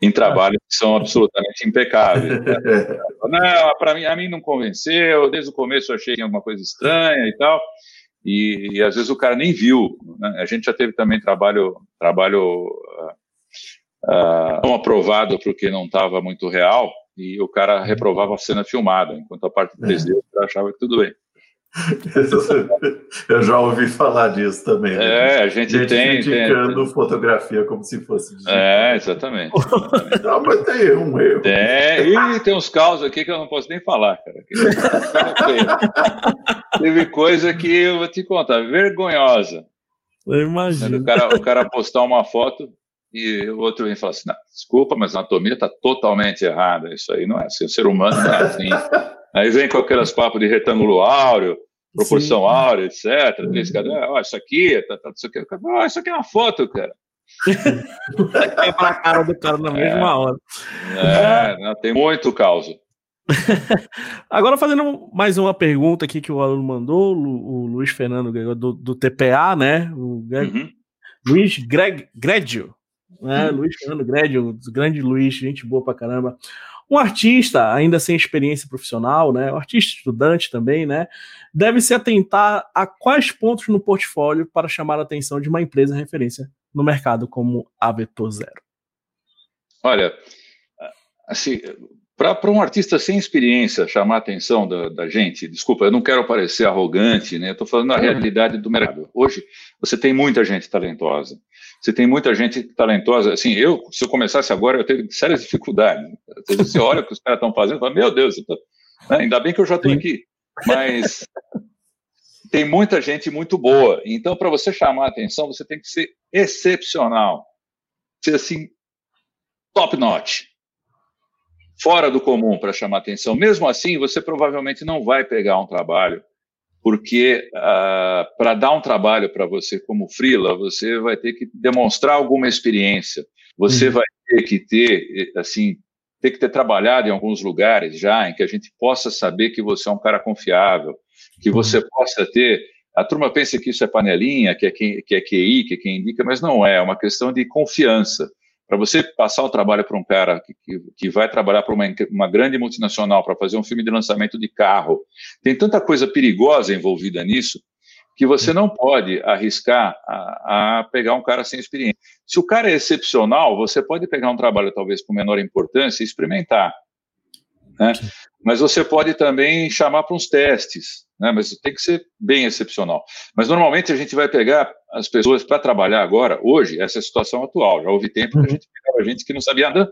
em trabalhos que são absolutamente impecáveis. Né? Não, para mim, a mim não convenceu, desde o começo eu achei alguma coisa estranha e tal. E, e às vezes o cara nem viu. Né? A gente já teve também trabalho, trabalho uh, não aprovado porque não estava muito real, e o cara reprovava a cena filmada, enquanto a parte 3D é. o cara achava que tudo bem. Eu já ouvi falar disso também. Né? É, a gente, gente tem. criticando tem, fotografia como se fosse digital. É, exatamente. Não, mas tem um erro. É, e tem uns causos aqui que eu não posso nem falar, cara. Teve coisa que eu vou te contar, vergonhosa. Eu imagino. O cara, o cara postar uma foto e o outro vem falar assim: desculpa, mas a anatomia está totalmente errada. Isso aí não é assim. O ser humano não é assim. Aí vem com aquelas papos de retângulo áureo, proporção Sim. áurea, etc. Uhum. Três cada, ó, isso aqui, tá, tá, isso aqui, ó, isso aqui é uma foto, cara. é pra cara do cara na mesma é, hora. É, não, tem muito caos. Agora, fazendo mais uma pergunta aqui que o aluno mandou, o, Luiz Fernando do, do TPA, né? O Greg, uhum. Luiz Greg, Gredio, né? Uhum. Luiz Fernando Gredio, grande Luiz, gente boa pra caramba. Um artista, ainda sem experiência profissional, né, um artista estudante também, né, deve se atentar a quais pontos no portfólio para chamar a atenção de uma empresa referência no mercado como a Vetor Zero? Olha, assim, para um artista sem experiência chamar a atenção da, da, gente, desculpa, eu não quero parecer arrogante, né? Estou falando da realidade do mercado. Hoje, você tem muita gente talentosa. Você tem muita gente talentosa. Assim, eu, se eu começasse agora, eu teria sérias dificuldades. Você olha o que os caras estão fazendo e fala, meu Deus, tô... né? ainda bem que eu já estou aqui. Mas tem muita gente muito boa. Então, para você chamar a atenção, você tem que ser excepcional. Ser assim, top notch fora do comum para chamar atenção. Mesmo assim, você provavelmente não vai pegar um trabalho porque uh, para dar um trabalho para você como freela, você vai ter que demonstrar alguma experiência, você uhum. vai ter que ter, assim, ter que ter trabalhado em alguns lugares já em que a gente possa saber que você é um cara confiável, que uhum. você possa ter. A turma pensa que isso é panelinha, que é, que, que é QI, que é quem indica, mas não é, é uma questão de confiança. Para você passar o trabalho para um cara que, que, que, vai trabalhar para uma, uma grande multinacional para fazer um filme de lançamento de carro, tem tanta coisa perigosa envolvida nisso que você não pode arriscar a, a, pegar um cara sem experiência. Se o cara é excepcional, você pode pegar um trabalho talvez com menor importância e experimentar. Né? Mas você pode também chamar para uns testes, né? mas tem que ser bem excepcional. Mas normalmente a gente vai pegar as pessoas para trabalhar agora, hoje, essa é a situação atual. Já houve tempo que a uhum. gente pegava gente que não sabia andar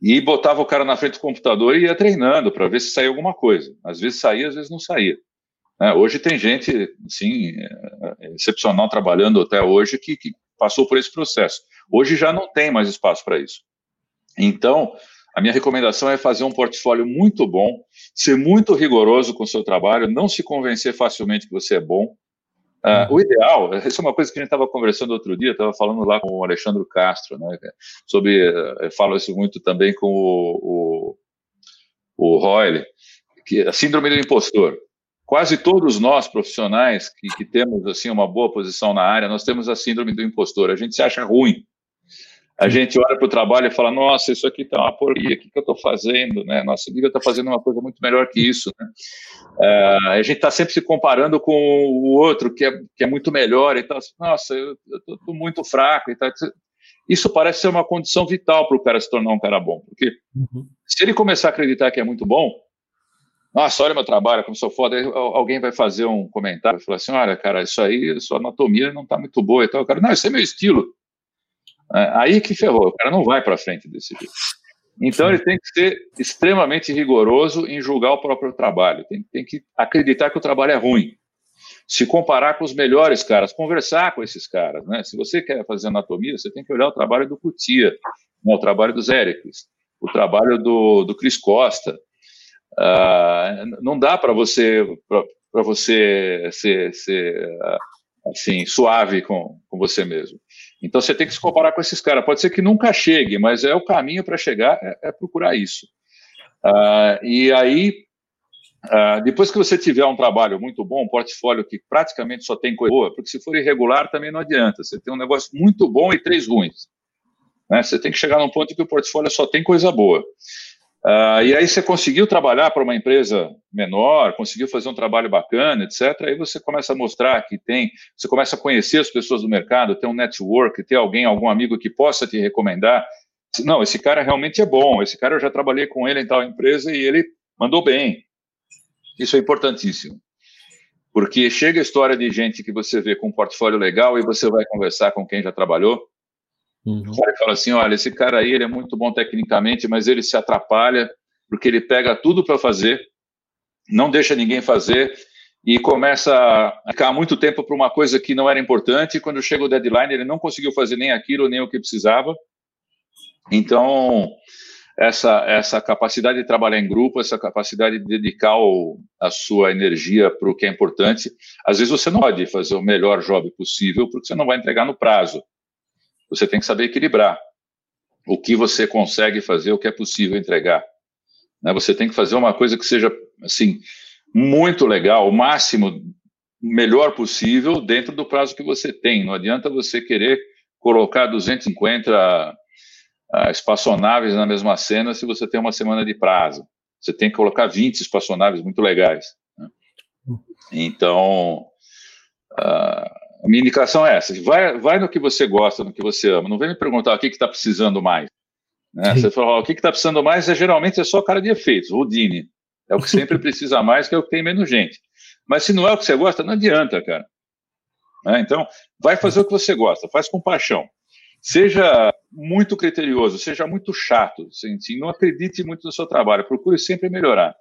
e botava o cara na frente do computador e ia treinando para ver se saía alguma coisa. Às vezes saía, às vezes não saía. Né? Hoje tem gente, assim, excepcional trabalhando até hoje que, que passou por esse processo. Hoje já não tem mais espaço para isso. Então, a minha recomendação é fazer um portfólio muito bom, ser muito rigoroso com o seu trabalho, não se convencer facilmente que você é bom. Uh, o ideal, isso é uma coisa que a gente estava conversando outro dia, estava falando lá com o Alexandre Castro, né, sobre, eu falo isso muito também com o, o, o Royle, que a síndrome do impostor quase todos nós profissionais que, que, temos assim uma boa posição na área, nós temos a síndrome do impostor. A gente se acha ruim. A gente olha para o trabalho e fala: Nossa, isso aqui está uma porcaria. O que, que eu estou fazendo? Né? Nossa, liga está fazendo uma coisa muito melhor que isso. Né? Uh, a gente está sempre se comparando com o outro que é, que é muito melhor. Então, nossa, eu estou muito fraco. E tal. Isso parece ser uma condição vital para o cara se tornar um cara bom, porque uhum. se ele começar a acreditar que é muito bom, nossa, olha meu trabalho, como sou foda. Aí alguém vai fazer um comentário, falar assim, olha, cara, isso aí, sua anatomia não está muito boa e tal. O cara, não, isso é meu estilo. É, aí que ferrou, o cara não vai para frente desse jeito. Então ele tem que ser extremamente rigoroso em julgar o próprio trabalho. Tem, tem que acreditar que o trabalho é ruim. Se comparar com os melhores caras, conversar com esses caras. Né? Se você quer fazer anatomia, você tem que olhar o trabalho do Cutia, né? o trabalho do Zéricles, o trabalho do, do Cris Costa, Uh, não dá para você para você ser, ser assim suave com, com você mesmo. Então você tem que se comparar com esses caras. Pode ser que nunca chegue, mas é o caminho para chegar é, é, procurar isso. Uh, e aí uh, depois que você tiver um trabalho muito bom, um portfólio que praticamente só tem coisa boa, porque se for irregular também não adianta. Você tem um negócio muito bom e três ruins. Né? Você tem que chegar num ponto que o portfólio só tem coisa boa. Uh, e aí você conseguiu trabalhar para uma empresa menor, conseguiu fazer um trabalho bacana, etc. Aí você começa a mostrar que tem, você começa a conhecer as pessoas do mercado, ter um network, ter alguém, algum amigo que possa te recomendar. Não, esse cara realmente é bom, esse cara eu já trabalhei com ele em tal empresa e ele mandou bem. Isso é importantíssimo. Porque chega a história de gente que você vê com um portfólio legal e você vai conversar com quem já trabalhou, Uhum. Cara fala assim: olha, esse cara aí ele é muito bom tecnicamente, mas ele se atrapalha porque ele pega tudo para fazer, não deixa ninguém fazer e começa a ficar muito tempo para uma coisa que não era importante. Quando chega o deadline, ele não conseguiu fazer nem aquilo, nem o que precisava. Então, essa, essa capacidade de trabalhar em grupo, essa capacidade de dedicar o, a sua energia para o que é importante, às vezes você não pode fazer o melhor job possível porque você não vai entregar no prazo você tem que saber equilibrar o que você consegue fazer, o que é possível entregar. Né? Você tem que fazer uma coisa que seja assim muito legal, o máximo melhor possível dentro do prazo que você tem. Não adianta você querer colocar 250 uh, espaçonaves na mesma cena se você tem uma semana de prazo. Você tem que colocar 20 espaçonaves muito legais. Né? Hum. Então, uh, a minha indicação é essa: vai, vai no que você gosta, no que você ama. Não vem me perguntar o que está precisando mais. Né? Você fala, o que está precisando mais é geralmente é só cara de efeitos, Houdini. É o que sempre precisa mais, que é o que tem menos gente. Mas se não é o que você gosta, não adianta, cara. Né? Então, vai fazer o que você gosta, faz com paixão. Seja muito criterioso, seja muito chato, assim, não acredite muito no seu trabalho, procure sempre melhorar.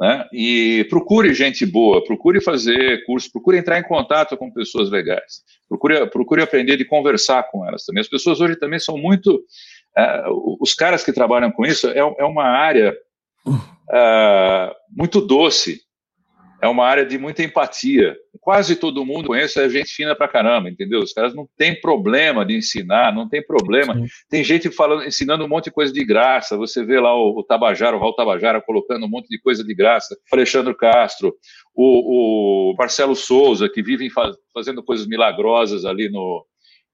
Né? E procure gente boa, procure fazer curso, procure entrar em contato com pessoas legais, procure, procure aprender de conversar com elas também. As pessoas hoje também são muito. Uh, os caras que trabalham com isso é, é uma área uh, muito doce. É uma área de muita empatia. Quase todo mundo conhece a gente fina pra caramba, entendeu? Os caras não tem problema de ensinar, não tem problema. Sim. Tem gente falando, ensinando um monte de coisa de graça. Você vê lá o, o Tabajara, o Raul Tabajara, colocando um monte de coisa de graça. O Alexandre Castro, o, o Marcelo Souza, que vivem faz, fazendo coisas milagrosas ali no,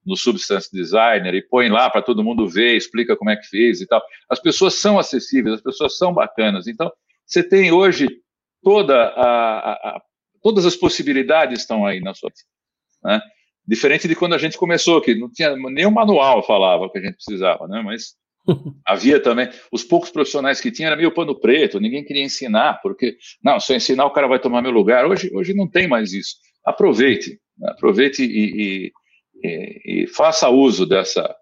no Substance Designer e põe lá para todo mundo ver, explica como é que fez e tal. As pessoas são acessíveis, as pessoas são bacanas. Então, você tem hoje toda a, a, todas as possibilidades estão aí na sua né? Diferente de quando a gente começou, que não tinha nem o manual falava o que a gente precisava, né? Mas havia também os poucos profissionais que tinha era meio pano preto, ninguém queria ensinar, porque não, se eu ensinar o cara vai tomar meu lugar. Hoje, hoje não tem mais isso. Aproveite, né? aproveite e, e, e, e faça uso dessa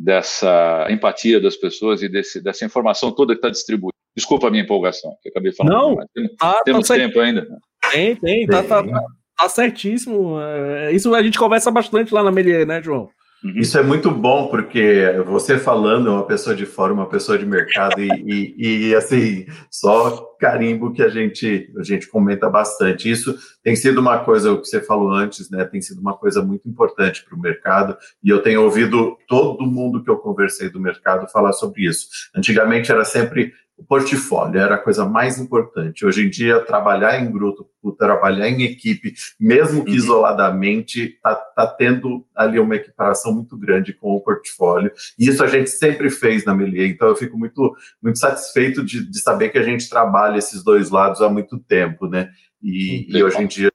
dessa empatia das pessoas e desse, dessa informação toda que está distribuída. Desculpa a minha empolgação, que acabei falando. Não, temos, tá, temos tá tempo ainda. Tem, tem, tá, tá, tá, tá, certíssimo. É, isso a gente conversa bastante lá na Melier, né, João? Uhum. Isso é muito bom, porque você falando, é uma pessoa de fora, uma pessoa de mercado, e, e, e, assim, só carimbo que a gente, a gente comenta bastante. Isso tem sido uma coisa, o que você falou antes, né? Tem sido uma coisa muito importante para o mercado, e eu tenho ouvido todo mundo que eu conversei do mercado falar sobre isso. Antigamente era sempre o portfólio era a coisa mais importante. Hoje em dia, trabalhar em grupo, trabalhar em equipe, mesmo que uhum. isoladamente, está tá tendo ali uma equiparação muito grande com o portfólio. E isso a gente sempre fez na Melier, então eu fico muito, muito satisfeito de, de saber que a gente trabalha esses dois lados há muito tempo, né? E, e hoje em dia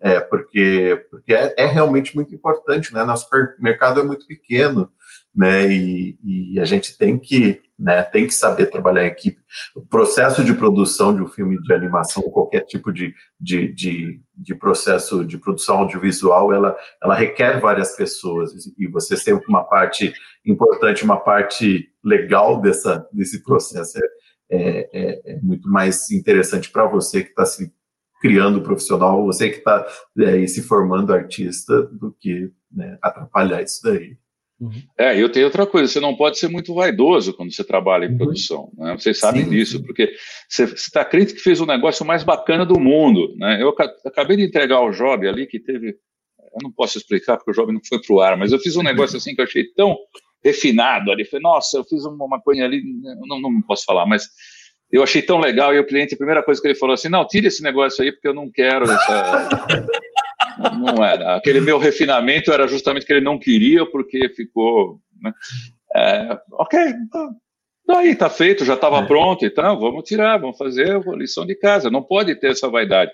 é porque, porque é, é, realmente muito importante, né? Nosso mercado é muito pequeno, né? E, e, a gente tem que, né? Tem que saber trabalhar em equipe. O processo de produção de um filme de animação, qualquer tipo de, de, de, de processo de produção audiovisual, ela, ela requer várias pessoas e você tem uma parte importante, uma parte legal dessa desse processo. É, é, é, é muito mais interessante para você que está se criando profissional, você que está é, se formando artista, do que né, atrapalhar isso daí. Uhum. É, eu tenho outra coisa, você não pode ser muito vaidoso quando você trabalha em uhum. produção, né? Vocês sabem sim, disso, sim. porque você está crente que fez o negócio mais bacana do mundo, né? Eu acabei de entregar o job ali que teve, eu não posso explicar porque o job não foi para o ar, mas eu fiz um negócio assim que eu achei tão refinado ali, falei, nossa, eu fiz uma coisa ali, não, não posso falar, mas eu achei tão legal e o cliente, a primeira coisa que ele falou assim, não, tira esse negócio aí porque eu não quero essa... não era. Aquele meu refinamento era justamente que ele não queria porque ficou... Né? É, ok, Daí tá feito, já estava é. pronto, então vamos tirar, vamos fazer a lição de casa. Não pode ter essa vaidade.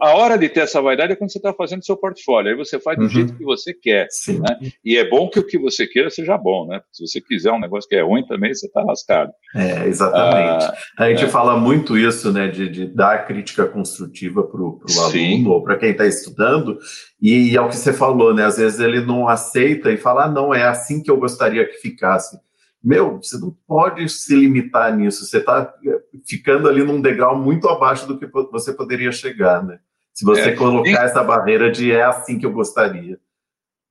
A hora de ter essa vaidade é quando você está fazendo seu portfólio. Aí você faz do uhum. jeito que você quer. Né? E é bom que o que você queira seja bom, né? se você quiser um negócio que é ruim também, você está lascado. É, exatamente. Ah, a gente é. fala muito isso, né? De, de dar crítica construtiva para o aluno ou para quem está estudando. E, e é o que você falou, né? Às vezes ele não aceita e fala, ah, não, é assim que eu gostaria que ficasse meu, você não pode se limitar nisso. Você está é, ficando ali num degrau muito abaixo do que você poderia chegar, né? Se você é, colocar essa barreira de é assim que eu gostaria.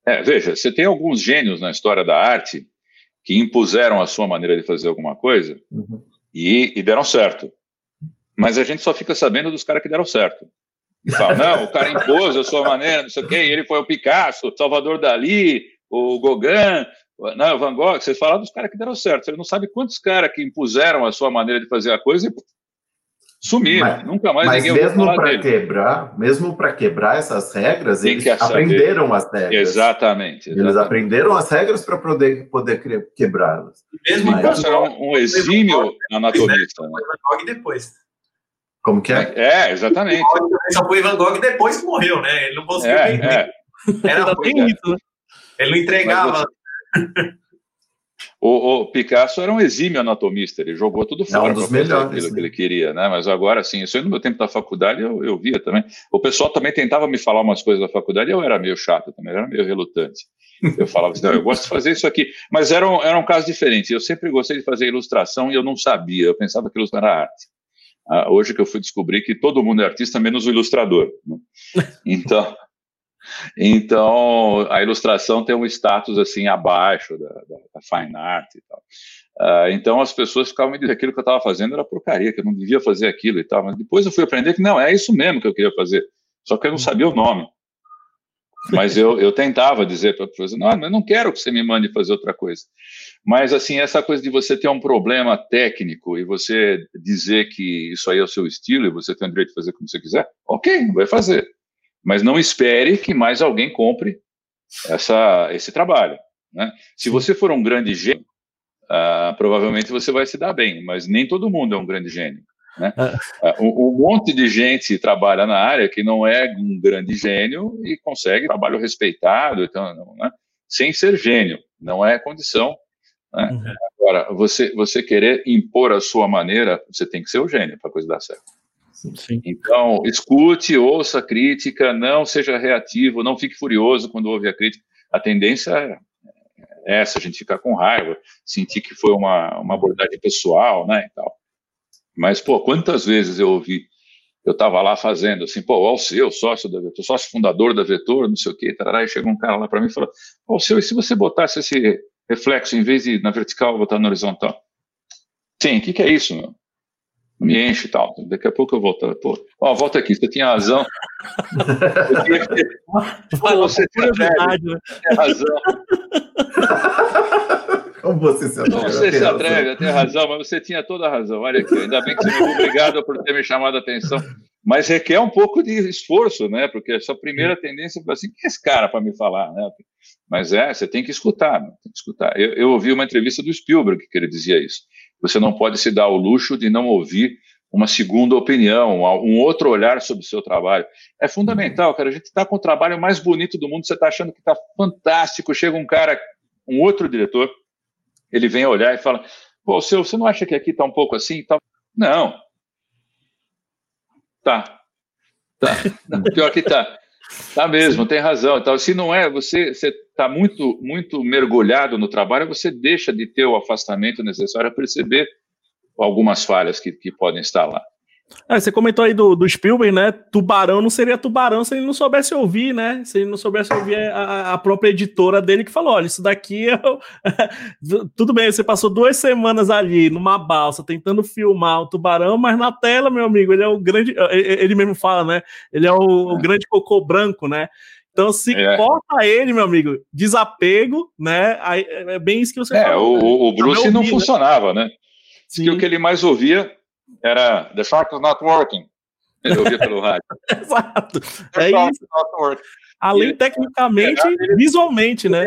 É, veja, você tem alguns gênios na história da arte que impuseram a sua maneira de fazer alguma coisa uhum. e, e, deram certo. Mas a gente só fica sabendo dos caras que deram certo. E fala, não, o cara impôs a sua maneira, não sei o quê, ele foi o Picasso, Salvador Dali, o Gauguin, não, Van Gogh, vocês falaram dos caras que deram certo. Você não sabe quantos caras que impuseram a sua maneira de fazer a coisa e sumiram. Mas, Nunca mais mas ninguém mesmo para quebrar, mesmo para quebrar essas regras, Tem eles aprenderam as regras. Exatamente, exatamente. Eles aprenderam as regras para poder, poder quebrá-las. Mesmo mas, era um, um exímio anatomista. Né? Van Gogh depois. Como que é? É, exatamente. Só foi Van Gogh depois que morreu, né? Ele não conseguiu é, É. Era bem isso, né? Ele não entregava o, o, Picasso era um exímio anatomista, ele jogou tudo fora é um dos melhores, aquilo né? que ele queria, né? Mas agora, assim, isso aí no meu tempo da faculdade eu, eu via também. O pessoal também tentava me falar umas coisas da faculdade, eu era meio chato também, era meio relutante. Eu falava assim, não, eu gosto de fazer isso aqui. Mas era um, era um caso diferente. Eu sempre gostei de fazer ilustração e eu não sabia, eu pensava que ilustração era arte. Ah, hoje que eu fui descobrir que todo mundo é artista, menos o ilustrador. Né? Então, Então, a ilustração tem um status assim abaixo da, da, da fine art e tal. Uh, então, as pessoas ficavam me dizendo que aquilo que eu estava fazendo era porcaria, que eu não devia fazer aquilo e tal. Mas depois eu fui aprender que não, é isso mesmo que eu queria fazer. Só que eu não sabia o nome. Mas eu, eu tentava dizer para a professora, não, eu não quero que você me mande fazer outra coisa. Mas, assim, essa coisa de você ter um problema técnico e você dizer que isso aí é o seu estilo e você tem o direito de fazer como você quiser, ok, vai fazer. Mas não espere que mais alguém compre essa, esse trabalho. Né? Se você for um grande gênio, uh, provavelmente você vai se dar bem, mas nem todo mundo é um grande gênio. Né? Uh, um, um, monte de gente trabalha na área que não é um grande gênio e consegue trabalho respeitado, então, né? sem ser gênio, não é condição. Né? Uhum. Agora, você, você querer impor a sua maneira, você tem que ser o gênio para a coisa dar certo. Sim. Então, escute, ouça a crítica, não seja reativo, não fique furioso quando ouve a crítica. A tendência é essa, a gente ficar com raiva, sentir que foi uma, uma abordagem pessoal, né, e tal. Mas, pô, quantas vezes eu ouvi, eu estava lá fazendo assim, pô, seu sócio da Vetor, sócio fundador da Vetor, não sei o quê, tarará, e chegou um cara lá para mim e falou, seu, e se você botasse esse reflexo, em vez de na vertical, botar na horizontal? Sim, o que, que é isso, meu? Me enche e tal. Daqui a pouco eu volto. Pô, ó, volta aqui, você tinha razão. Pô, você tinha né? razão. Como você se atreve? Você se atreve, tem razão, mas você tinha toda a razão. Olha aqui, ainda bem que você me obrigado por ter me chamado a atenção. Mas requer um pouco de esforço, né? Porque essa primeira tendência é assim, que é esse cara para me falar, né? Mas é, você tem que escutar, né? tem que escutar. Eu, eu ouvi uma entrevista do Spielberg que ele dizia isso. Você não pode se dar o luxo de não ouvir uma segunda opinião, um outro olhar sobre o seu trabalho. É fundamental, cara. A gente está com o trabalho mais bonito do mundo, você está achando que está fantástico. Chega um cara, um outro diretor, ele vem olhar e fala: Pô, seu, você não acha que aqui está um pouco assim e tal? Não. Tá. Tá. Pior que tá. Tá mesmo, tem razão. Então, se não é, você está muito, muito mergulhado no trabalho, você deixa de ter o afastamento necessário a perceber algumas falhas que, que podem estar lá. É, você comentou aí do, do Spielberg, né? Tubarão não seria tubarão se ele não soubesse ouvir, né? Se ele não soubesse ouvir a, a própria editora dele que falou: olha, isso daqui é. Tudo bem, você passou duas semanas ali numa balsa tentando filmar o tubarão, mas na tela, meu amigo, ele é o grande. Ele mesmo fala, né? Ele é o, é. o grande cocô branco, né? Então, se é. corta ele, meu amigo, desapego, né? Aí, é bem isso que você é, falou. O, né? o Bruce não né? funcionava, né? Sim. que o que ele mais ouvia era The Shark is not working. Ele ouvia pelo rádio. Exato. é isso. Além ele, tecnicamente, visualmente, né?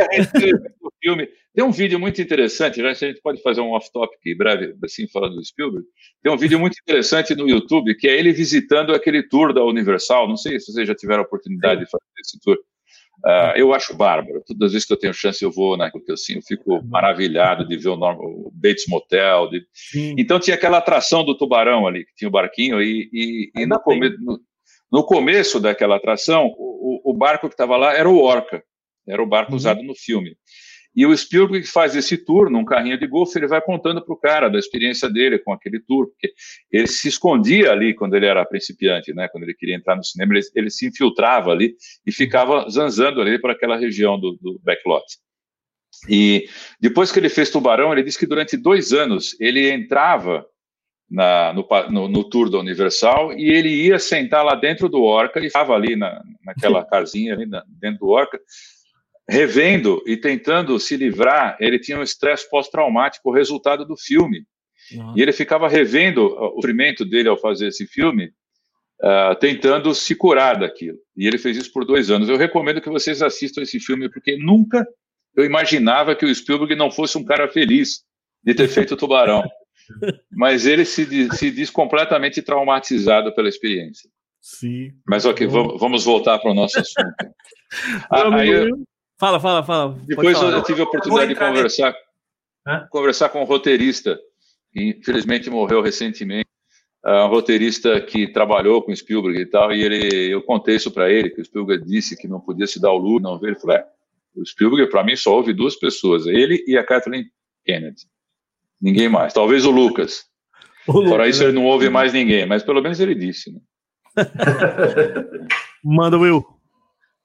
O filme. Tem um vídeo muito interessante, já a gente pode fazer um off-topic breve, assim, falando do Spielberg. Tem um vídeo muito interessante no YouTube, que é ele visitando aquele tour da Universal. Não sei se vocês já tiveram a oportunidade de fazer esse tour. Uh, eu acho bárbaro. Todas as vezes que eu tenho chance, eu vou né, porque assim, eu fico maravilhado de ver o, o Bates Motel. De... Então tinha aquela atração do tubarão ali, que tinha o barquinho, e, e, e no, come... no, no, começo daquela atração, o, o barco que estava lá era o Orca, era o barco uhum. usado no filme. E o Spielberg faz esse tour num carrinho de golfe, ele vai contando para o cara da experiência dele com aquele tour, porque ele se escondia ali quando ele era principiante, né? Quando ele queria entrar no cinema, ele, ele se infiltrava ali e ficava zanzando ali para aquela região do, do backlot. E depois que ele fez Tubarão, ele disse que durante dois anos ele entrava na, no, no, no, tour da Universal e ele ia sentar lá dentro do Orca e estava ali na, naquela casinha ali na, dentro do Orca revendo e tentando se livrar, ele tinha um estresse pós-traumático, resultado do filme. Uhum. E ele ficava revendo o sofrimento dele ao fazer esse filme, uh, tentando se curar daquilo. E ele fez isso por dois anos. Eu recomendo que vocês assistam esse filme, porque nunca eu imaginava que o Spielberg não fosse um cara feliz de ter feito o Tubarão. Mas ele se, se diz completamente traumatizado pela experiência. Sim. Mas ok, vamos, vamos voltar para o nosso assunto. Aí, eu, Fala, fala, fala. Depois falar. eu tive a oportunidade de conversar, conversar com um roteirista, que infelizmente morreu recentemente, uh, um roteirista que trabalhou com Spielberg e tal, e ele, eu contei isso para ele, que o Spielberg disse que não podia se dar o luxo, não ver. Ele falou, é, o Spielberg, para mim, só houve duas pessoas, ele e a Kathleen Kennedy. Ninguém mais. Talvez o Lucas. O Fora Lucas, isso, ele não ouve mais ninguém, mas pelo menos ele disse. Né? Manda, Will.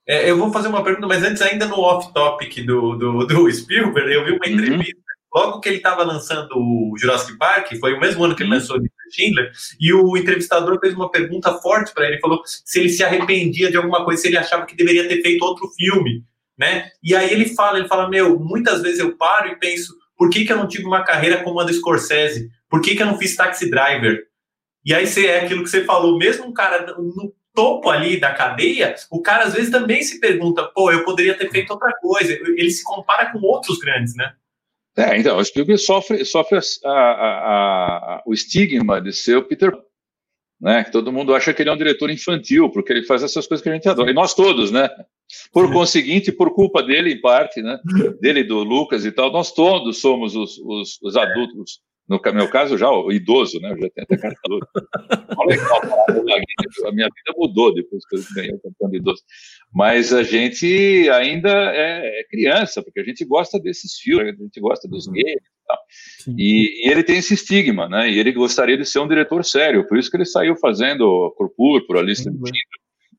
É, eu vou fazer uma pergunta, mas antes, ainda no off-topic do, do, do Spielberg, eu vi uma uhum. entrevista logo que ele estava lançando o Jurassic Park, foi o mesmo ano que ele uhum. lançou o Schindler, e o entrevistador fez uma pergunta forte para ele, falou se ele se arrependia de alguma coisa, se ele achava que deveria ter feito outro filme, né? E aí ele fala, ele fala, meu, muitas vezes eu paro e penso, por que, que eu não tive uma carreira como a do Scorsese? Por que, que eu não fiz Taxi Driver? E aí você, é aquilo que você falou, mesmo um cara no topo ali da cadeia, o cara às vezes também se pergunta, pô, eu poderia ter feito outra coisa. Ele se compara com outros grandes, né? É, então, o Spielberg sofre, sofre a, a, a, o estigma de ser o Peter né? Que todo mundo acha que ele é um diretor infantil, porque ele faz essas coisas que a gente adora. E nós todos, né? Por conseguinte, por culpa dele, em parte, né? Dele, do Lucas e tal, nós todos somos os, os, os adultos no meu caso, já o idoso, né? Eu já tenho até legal, a minha vida mudou depois que eu ganhei o cartão de idoso. Mas a gente ainda é, é, criança, porque a gente gosta desses filmes, a gente gosta dos uhum. games e tal. E, e, ele tem esse estigma, né? E ele gostaria de ser um diretor sério, por isso que ele saiu fazendo Cor por a lista uhum. de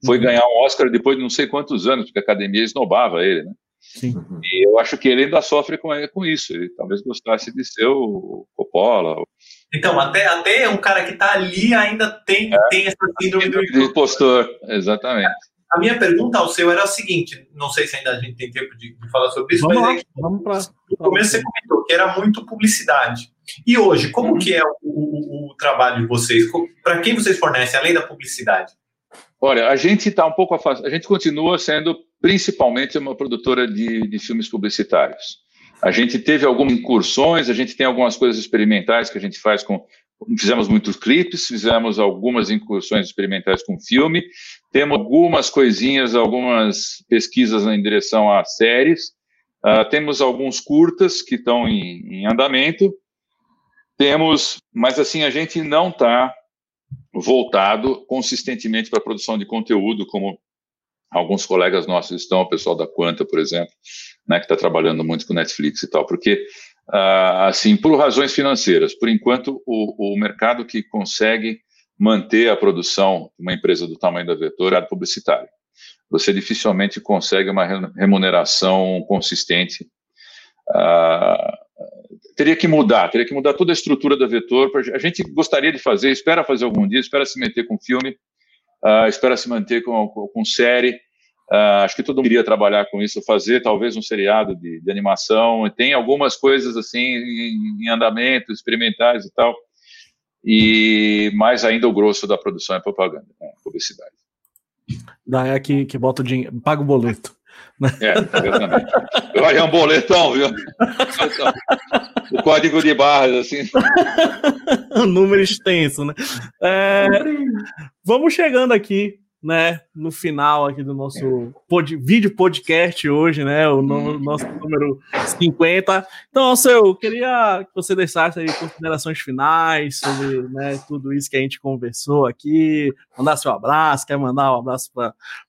Foi uhum. ganhar um Oscar depois de não sei quantos anos, porque a academia esnobava ele, né? Sim. E eu acho que ele ainda sofre com, com isso. Ele talvez gostasse de ser o Coppola. Então, até, até um cara que está ali ainda tem, é, tem essa síndrome do impostor. Exatamente. A minha pergunta ao seu era a seguinte: não sei se ainda a gente tem tempo de, de falar sobre isso, vamos mas lá, é que vamos pra, no começo você comentou que era muito publicidade. E hoje, como uhum. que é o, o, o trabalho de vocês? Para quem vocês fornecem, além da publicidade? Olha, a gente está um pouco afastado, a gente continua sendo principalmente uma produtora de, de filmes publicitários. A gente teve algumas incursões, a gente tem algumas coisas experimentais que a gente faz com. Fizemos muitos clipes, fizemos algumas incursões experimentais com filme, temos algumas coisinhas, algumas pesquisas em direção a séries, uh, temos alguns curtas que estão em, em andamento, temos, mas assim, a gente não está voltado consistentemente para a produção de conteúdo, como alguns colegas nossos estão, o pessoal da Quanta, por exemplo, né, que está trabalhando muito com Netflix e tal, porque, uh, assim, por razões financeiras, por enquanto, o, o mercado que consegue manter a produção de uma empresa do tamanho da Vetor é a publicitária. Você dificilmente consegue uma remuneração consistente. Uh, teria que mudar, teria que mudar toda a estrutura da Vetor. A gente gostaria de fazer, espera fazer algum dia, espera se meter com filme, uh, espera se manter com, com, série. Uh, acho que todo mundo iria trabalhar com isso, fazer talvez um seriado de, de animação. Tem algumas coisas assim em, em, andamento, experimentais e tal. E mais ainda o grosso da produção é propaganda, né? publicidade. Daí é que, que bota o dinheiro, paga o boleto. É, exatamente. Olha, é um boletão, viu? O código de barras, assim. um número extenso, né? É, vamos chegando aqui né, no final aqui do nosso pod, vídeo podcast hoje, né, o no, uhum. nosso número 50. Então, seu, eu queria que você deixasse aí considerações finais sobre, né, tudo isso que a gente conversou aqui, mandar seu abraço, quer mandar um abraço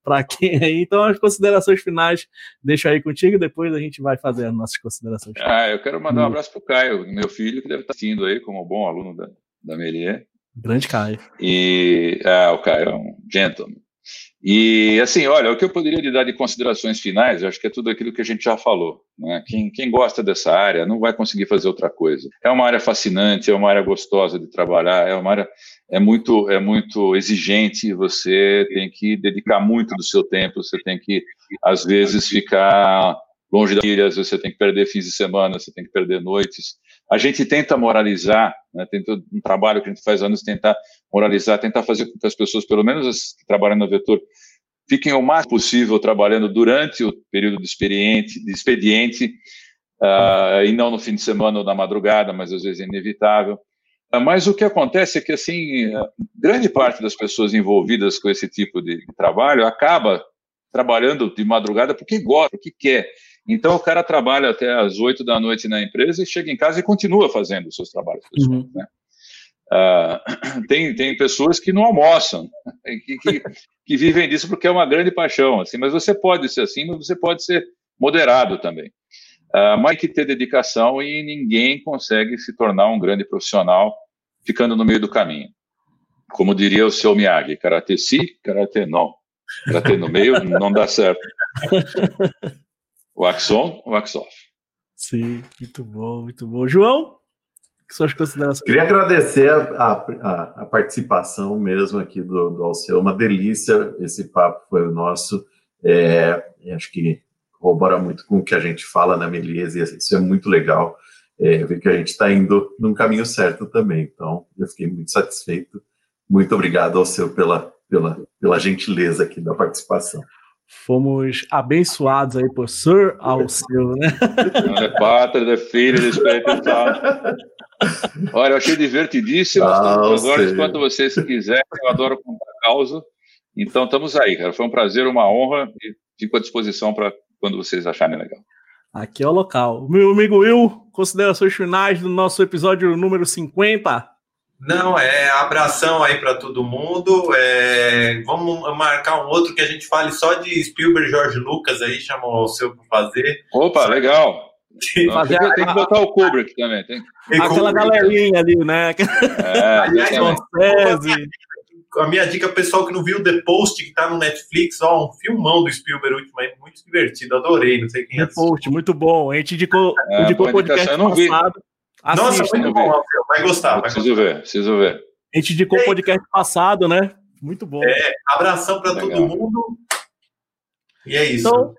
para quem aí. Então, as considerações finais, deixa aí contigo, depois a gente vai fazer as nossas considerações finais. Ah, eu quero mandar um abraço para o Caio, meu filho, que deve estar assistindo aí como bom aluno da, da Melier. Grande Caio. E ah, o Caio é um gentleman. E assim, olha, o que eu poderia lhe dar de considerações finais, acho que é tudo aquilo que a gente já falou. Né? Quem, quem gosta dessa área não vai conseguir fazer outra coisa. É uma área fascinante, é uma área gostosa de trabalhar, é uma área é muito é muito exigente. Você tem que dedicar muito do seu tempo, você tem que às vezes ficar longe da família, às vezes você tem que perder fins de semana, você tem que perder noites. A gente tenta moralizar, né, tem todo um trabalho que a gente faz anos tentar moralizar, tentar fazer com que as pessoas, pelo menos as que trabalham na Vetor, fiquem o mais possível trabalhando durante o período de expediente, de expediente uh, e não no fim de semana ou na madrugada, mas às vezes é inevitável. Uh, mas o que acontece é que, assim, grande parte das pessoas envolvidas com esse tipo de, de trabalho acaba trabalhando de madrugada porque gosta, porque quer. Então o cara trabalha até as oito da noite na empresa e chega em casa e continua fazendo os seus trabalhos pessoais. Uhum. Né? Uh, tem, tem pessoas que não almoçam, que, que, que, vivem disso porque é uma grande paixão. Assim, mas você pode ser assim, mas você pode ser moderado também. Uh, mas tem que ter dedicação e ninguém consegue se tornar um grande profissional ficando no meio do caminho. Como diria o seu Miyagi, karate si, karate não. Bater no meio não dá certo. Wax on, wax off. Sim, muito bom, muito bom. João, que suas considerações? Queria agradecer a, a, a participação mesmo aqui do, do Alceu, uma delícia esse papo foi o nosso. É, acho que corrobora muito com o que a gente fala na Melise, isso é muito legal. É, ver que a gente está indo num caminho certo também. Então, eu fiquei muito satisfeito. Muito obrigado ao seu pela, pela, pela gentileza aqui da participação. Fomos abençoados aí por Sir Alceu, né? É pátria, é filho do Espírito Santo. Olha, eu achei divertidíssimo. Ah, Agora, enquanto vocês quiserem, eu adoro contar causa. Então, estamos aí, cara. Foi um prazer, uma honra e fico à disposição para quando vocês acharem legal. Aqui é o local. Meu amigo Will, considerações finais do nosso episódio número 50. Não, é abração aí para todo mundo. É, vamos marcar um outro que a gente fale só de Spielberg e George Lucas aí, chamou o seu para fazer. Opa, legal. Não, tem, tem, que botar o Kubrick também. Tem. Aquela galerinha ali, né? É, Aliás, a minha dica pessoal que não viu The Post, que tá no Netflix, ó, um filmão do Spielberg último aí, muito divertido, adorei, não sei quem The Post, muito bom. A gente indicou, é, indicou podcast eu não vi. passado. Nossa, muito bom, Rafael, vai gostar. Vai preciso gostar. ver, preciso ver. A gente indicou o podcast passado, né? Muito bom. É, abração para todo mundo. E é isso. Então,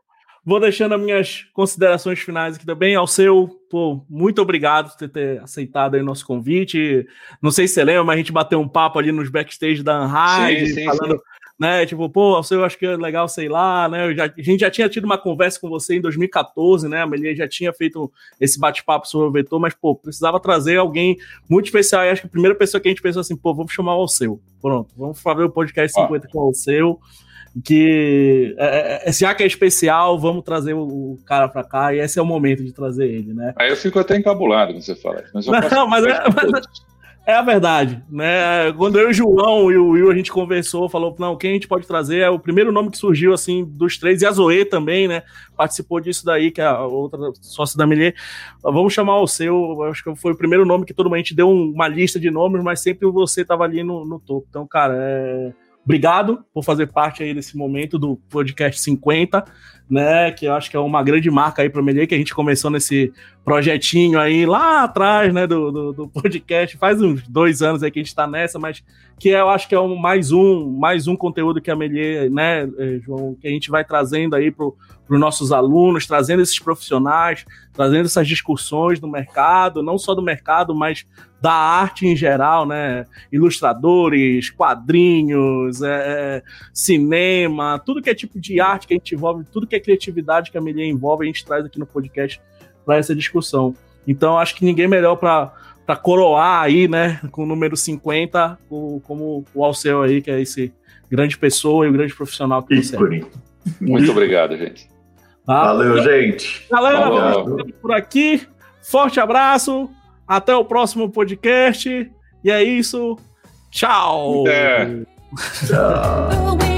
Vou deixando as minhas considerações finais aqui também. Ao seu, pô, muito obrigado por ter aceitado aí o nosso convite. Não sei se você lembra, mas a gente bateu um papo ali nos backstage da Unhide, falando, sim. Né? Tipo, pô, seu, acho que é legal, sei lá, né? Já, a gente já tinha tido uma conversa com você em 2014, né? A Melia já tinha feito esse bate-papo sobre o vetor, mas, pô, precisava trazer alguém muito especial. E acho que a primeira pessoa que a gente pensou assim, pô, vamos chamar o Alceu. Pronto, vamos fazer o podcast 50 ah. com o Alceu que é, é, já que é especial, vamos trazer o, cara para cá e esse é o momento de trazer ele, né? Aí eu fico até encabulado quando você fala. Mas não, mas, é, mas é, a verdade, né? Quando eu, o João e o Will a gente conversou, falou, não, quem a gente pode trazer é o primeiro nome que surgiu assim dos três e a Zoe também, né? Participou disso daí que é a outra sócia da Melier. Vamos chamar o seu, acho que foi o primeiro nome que todo mundo a gente deu uma lista de nomes, mas sempre você estava ali no, no topo. Então, cara, é Obrigado por fazer parte aí desse momento do podcast 50, né? Que eu acho que é uma grande marca aí para Melier, que a gente começou nesse projetinho aí lá atrás, né? Do, do, do, podcast. Faz uns dois anos aí que a gente está nessa, mas que eu acho que é um, mais um mais um conteúdo que a Melier, né, eh, João, que a gente vai trazendo aí para os nossos alunos, trazendo esses profissionais, trazendo essas discussões do mercado, não só do mercado, mas da arte em geral, né? Ilustradores, quadrinhos, é, é, cinema, tudo que é tipo de arte que a gente envolve, tudo que é criatividade que a Melia envolve, a gente traz aqui no podcast para essa discussão. Então, acho que ninguém melhor para para coroar aí, né, com o número 50, o, como o Alceu aí, que é esse grande pessoa e o grande profissional que você é. Muito obrigado, gente. Tá? Valeu, gente. Galera, vamos por aqui. Forte abraço. Até o próximo podcast. E é isso. Tchau. É. Tchau.